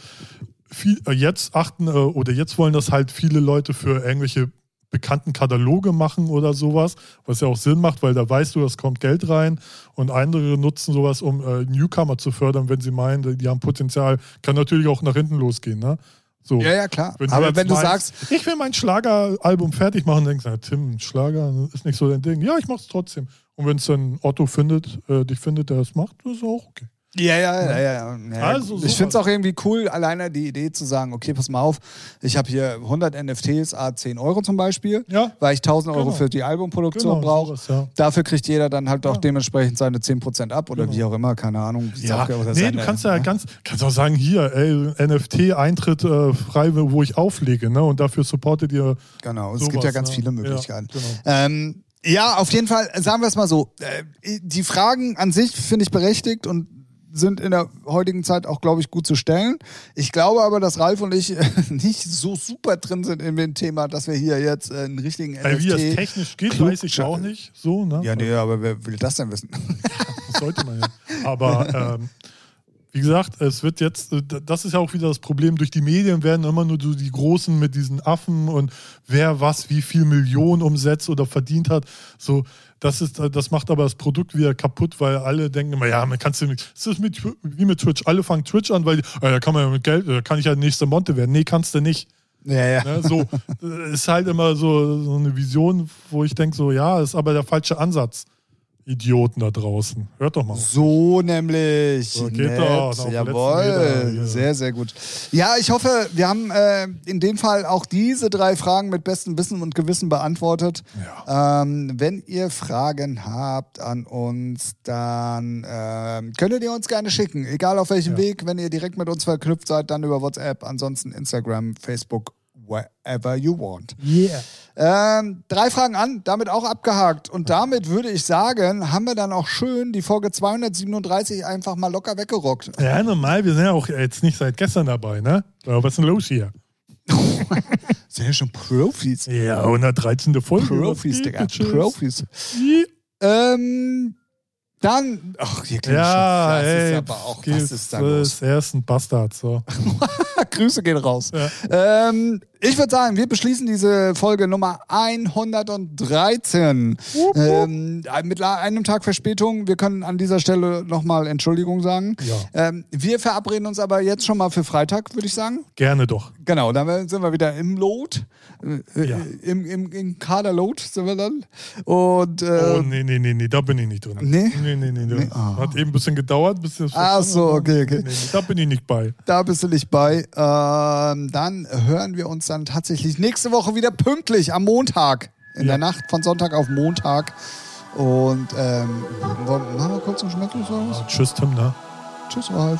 viel, äh, jetzt achten äh, oder jetzt wollen das halt viele Leute für irgendwelche bekannten Kataloge machen oder sowas, was ja auch Sinn macht, weil da weißt du, es kommt Geld rein und andere nutzen sowas, um äh, Newcomer zu fördern, wenn sie meinen, die haben Potenzial. Kann natürlich auch nach hinten losgehen, ne? So. Ja, ja, klar. du Aber wenn du meinst, sagst, ich will mein Schlageralbum fertig machen, denkst du, na, Tim, Schlager ist nicht so dein Ding. Ja, ich mach's trotzdem. Und wenn es dann Otto findet, äh, dich findet, der es macht, ist auch okay. Ja, ja, ja, ja. ja. Also ich finde es auch irgendwie cool, alleine die Idee zu sagen, okay, pass mal auf, ich habe hier 100 NFTs, a 10 Euro zum Beispiel, Ja. weil ich 1000 Euro Genau. für die Albumproduktion Genau, brauche. sowas, ja. Dafür kriegt jeder dann halt auch dementsprechend seine 10% ab oder Genau. wie auch immer, keine Ahnung. es Ja, oder nee, seine- du kannst ja ne? ganz, kannst auch sagen, hier, ey, NFT-Eintritt äh, frei, wo ich auflege, ne? Und dafür supportet ihr. Genau, es sowas, gibt ja ganz ne? viele Möglichkeiten. genau. Ähm, ja, auf jeden Fall, sagen wir es mal so. Äh, die Fragen an sich finde ich berechtigt und sind in der heutigen Zeit auch, glaube ich, gut zu stellen. Ich glaube aber, dass Ralf und ich nicht so super drin sind in dem Thema, dass wir hier jetzt äh, einen richtigen Äh, wie das NFT... technisch geht, weiß ich auch nicht. So, ne? Ja, nee, aber wer will das denn wissen? Das [laughs] sollte man ja. Aber [laughs] ähm, wie gesagt, es wird jetzt, äh, das ist ja auch wieder das Problem, durch die Medien werden immer nur so die Großen mit diesen Affen und wer was, wie viel Millionen umsetzt oder verdient hat. So, das ist, das macht aber das Produkt wieder kaputt, weil alle denken immer, ja, man kannst du nicht. Es ist mit, wie mit Twitch. Alle fangen Twitch an, weil äh, da kann man ja mit Geld, da kann ich ja nächste Monte werden. Nee, kannst du nicht. Ja, ja. Ne, so [laughs] äh, ist halt immer so, so eine Vision, wo ich denke, so, ja, ist aber der falsche Ansatz. Idioten da draußen. Hört doch mal. Auf. So nämlich. So geht Nett. doch, Jawohl. ja. Sehr, sehr gut. Ja, ich hoffe, wir haben äh, in dem Fall auch diese drei Fragen mit bestem Wissen und Gewissen beantwortet. Ähm, wenn ihr Fragen habt an uns, dann ähm, könntet ihr uns gerne schicken. Egal auf welchem Ja. Weg. Wenn ihr direkt mit uns verknüpft seid, dann über WhatsApp. Ansonsten Instagram, Facebook, wherever you want. Yeah. Ähm, drei Fragen an, damit auch abgehakt. Und damit würde ich sagen, haben wir dann auch schön die Folge 237 einfach mal locker weggerockt. Ja, normal, wir sind ja auch jetzt nicht seit gestern dabei, ne? Aber was ist denn los hier? [laughs] Sind ja schon Profis. Ja, 113. Folge. Profis, Digga. Profis. Ja, Ähm, dann, ach, hier klingt Ja, schon, das ey, ist aber auch, was ist da los? Er ist ein Bastard, so. [laughs] Grüße gehen raus. Ähm, ich würde sagen, wir beschließen diese Folge Nummer 113. Ähm, mit einem Tag Verspätung. Wir können an dieser Stelle nochmal Entschuldigung sagen. Ja. Ähm, wir verabreden uns aber jetzt schon mal für Freitag, würde ich sagen. Gerne doch. Genau, dann sind wir wieder im Load. Äh, Ja. Im, im, Im Kader-Load sind wir dann. Und äh, oh, nee, nee, nee, nee, da bin ich nicht drin. Nee? Nee, nee, nee. Nee, Das ah. Hat eben ein bisschen gedauert, bis das Ach so, okay, okay. Nee, nee, da bin ich nicht bei. da bist du nicht bei. Ähm, dann hören wir uns dann tatsächlich nächste Woche wieder pünktlich am Montag. In Ja. der Nacht von Sonntag auf Montag. Und ähm, machen wir kurz einen Schmetterling? Tschüss, Tim, ne? Tschüss, Ralf.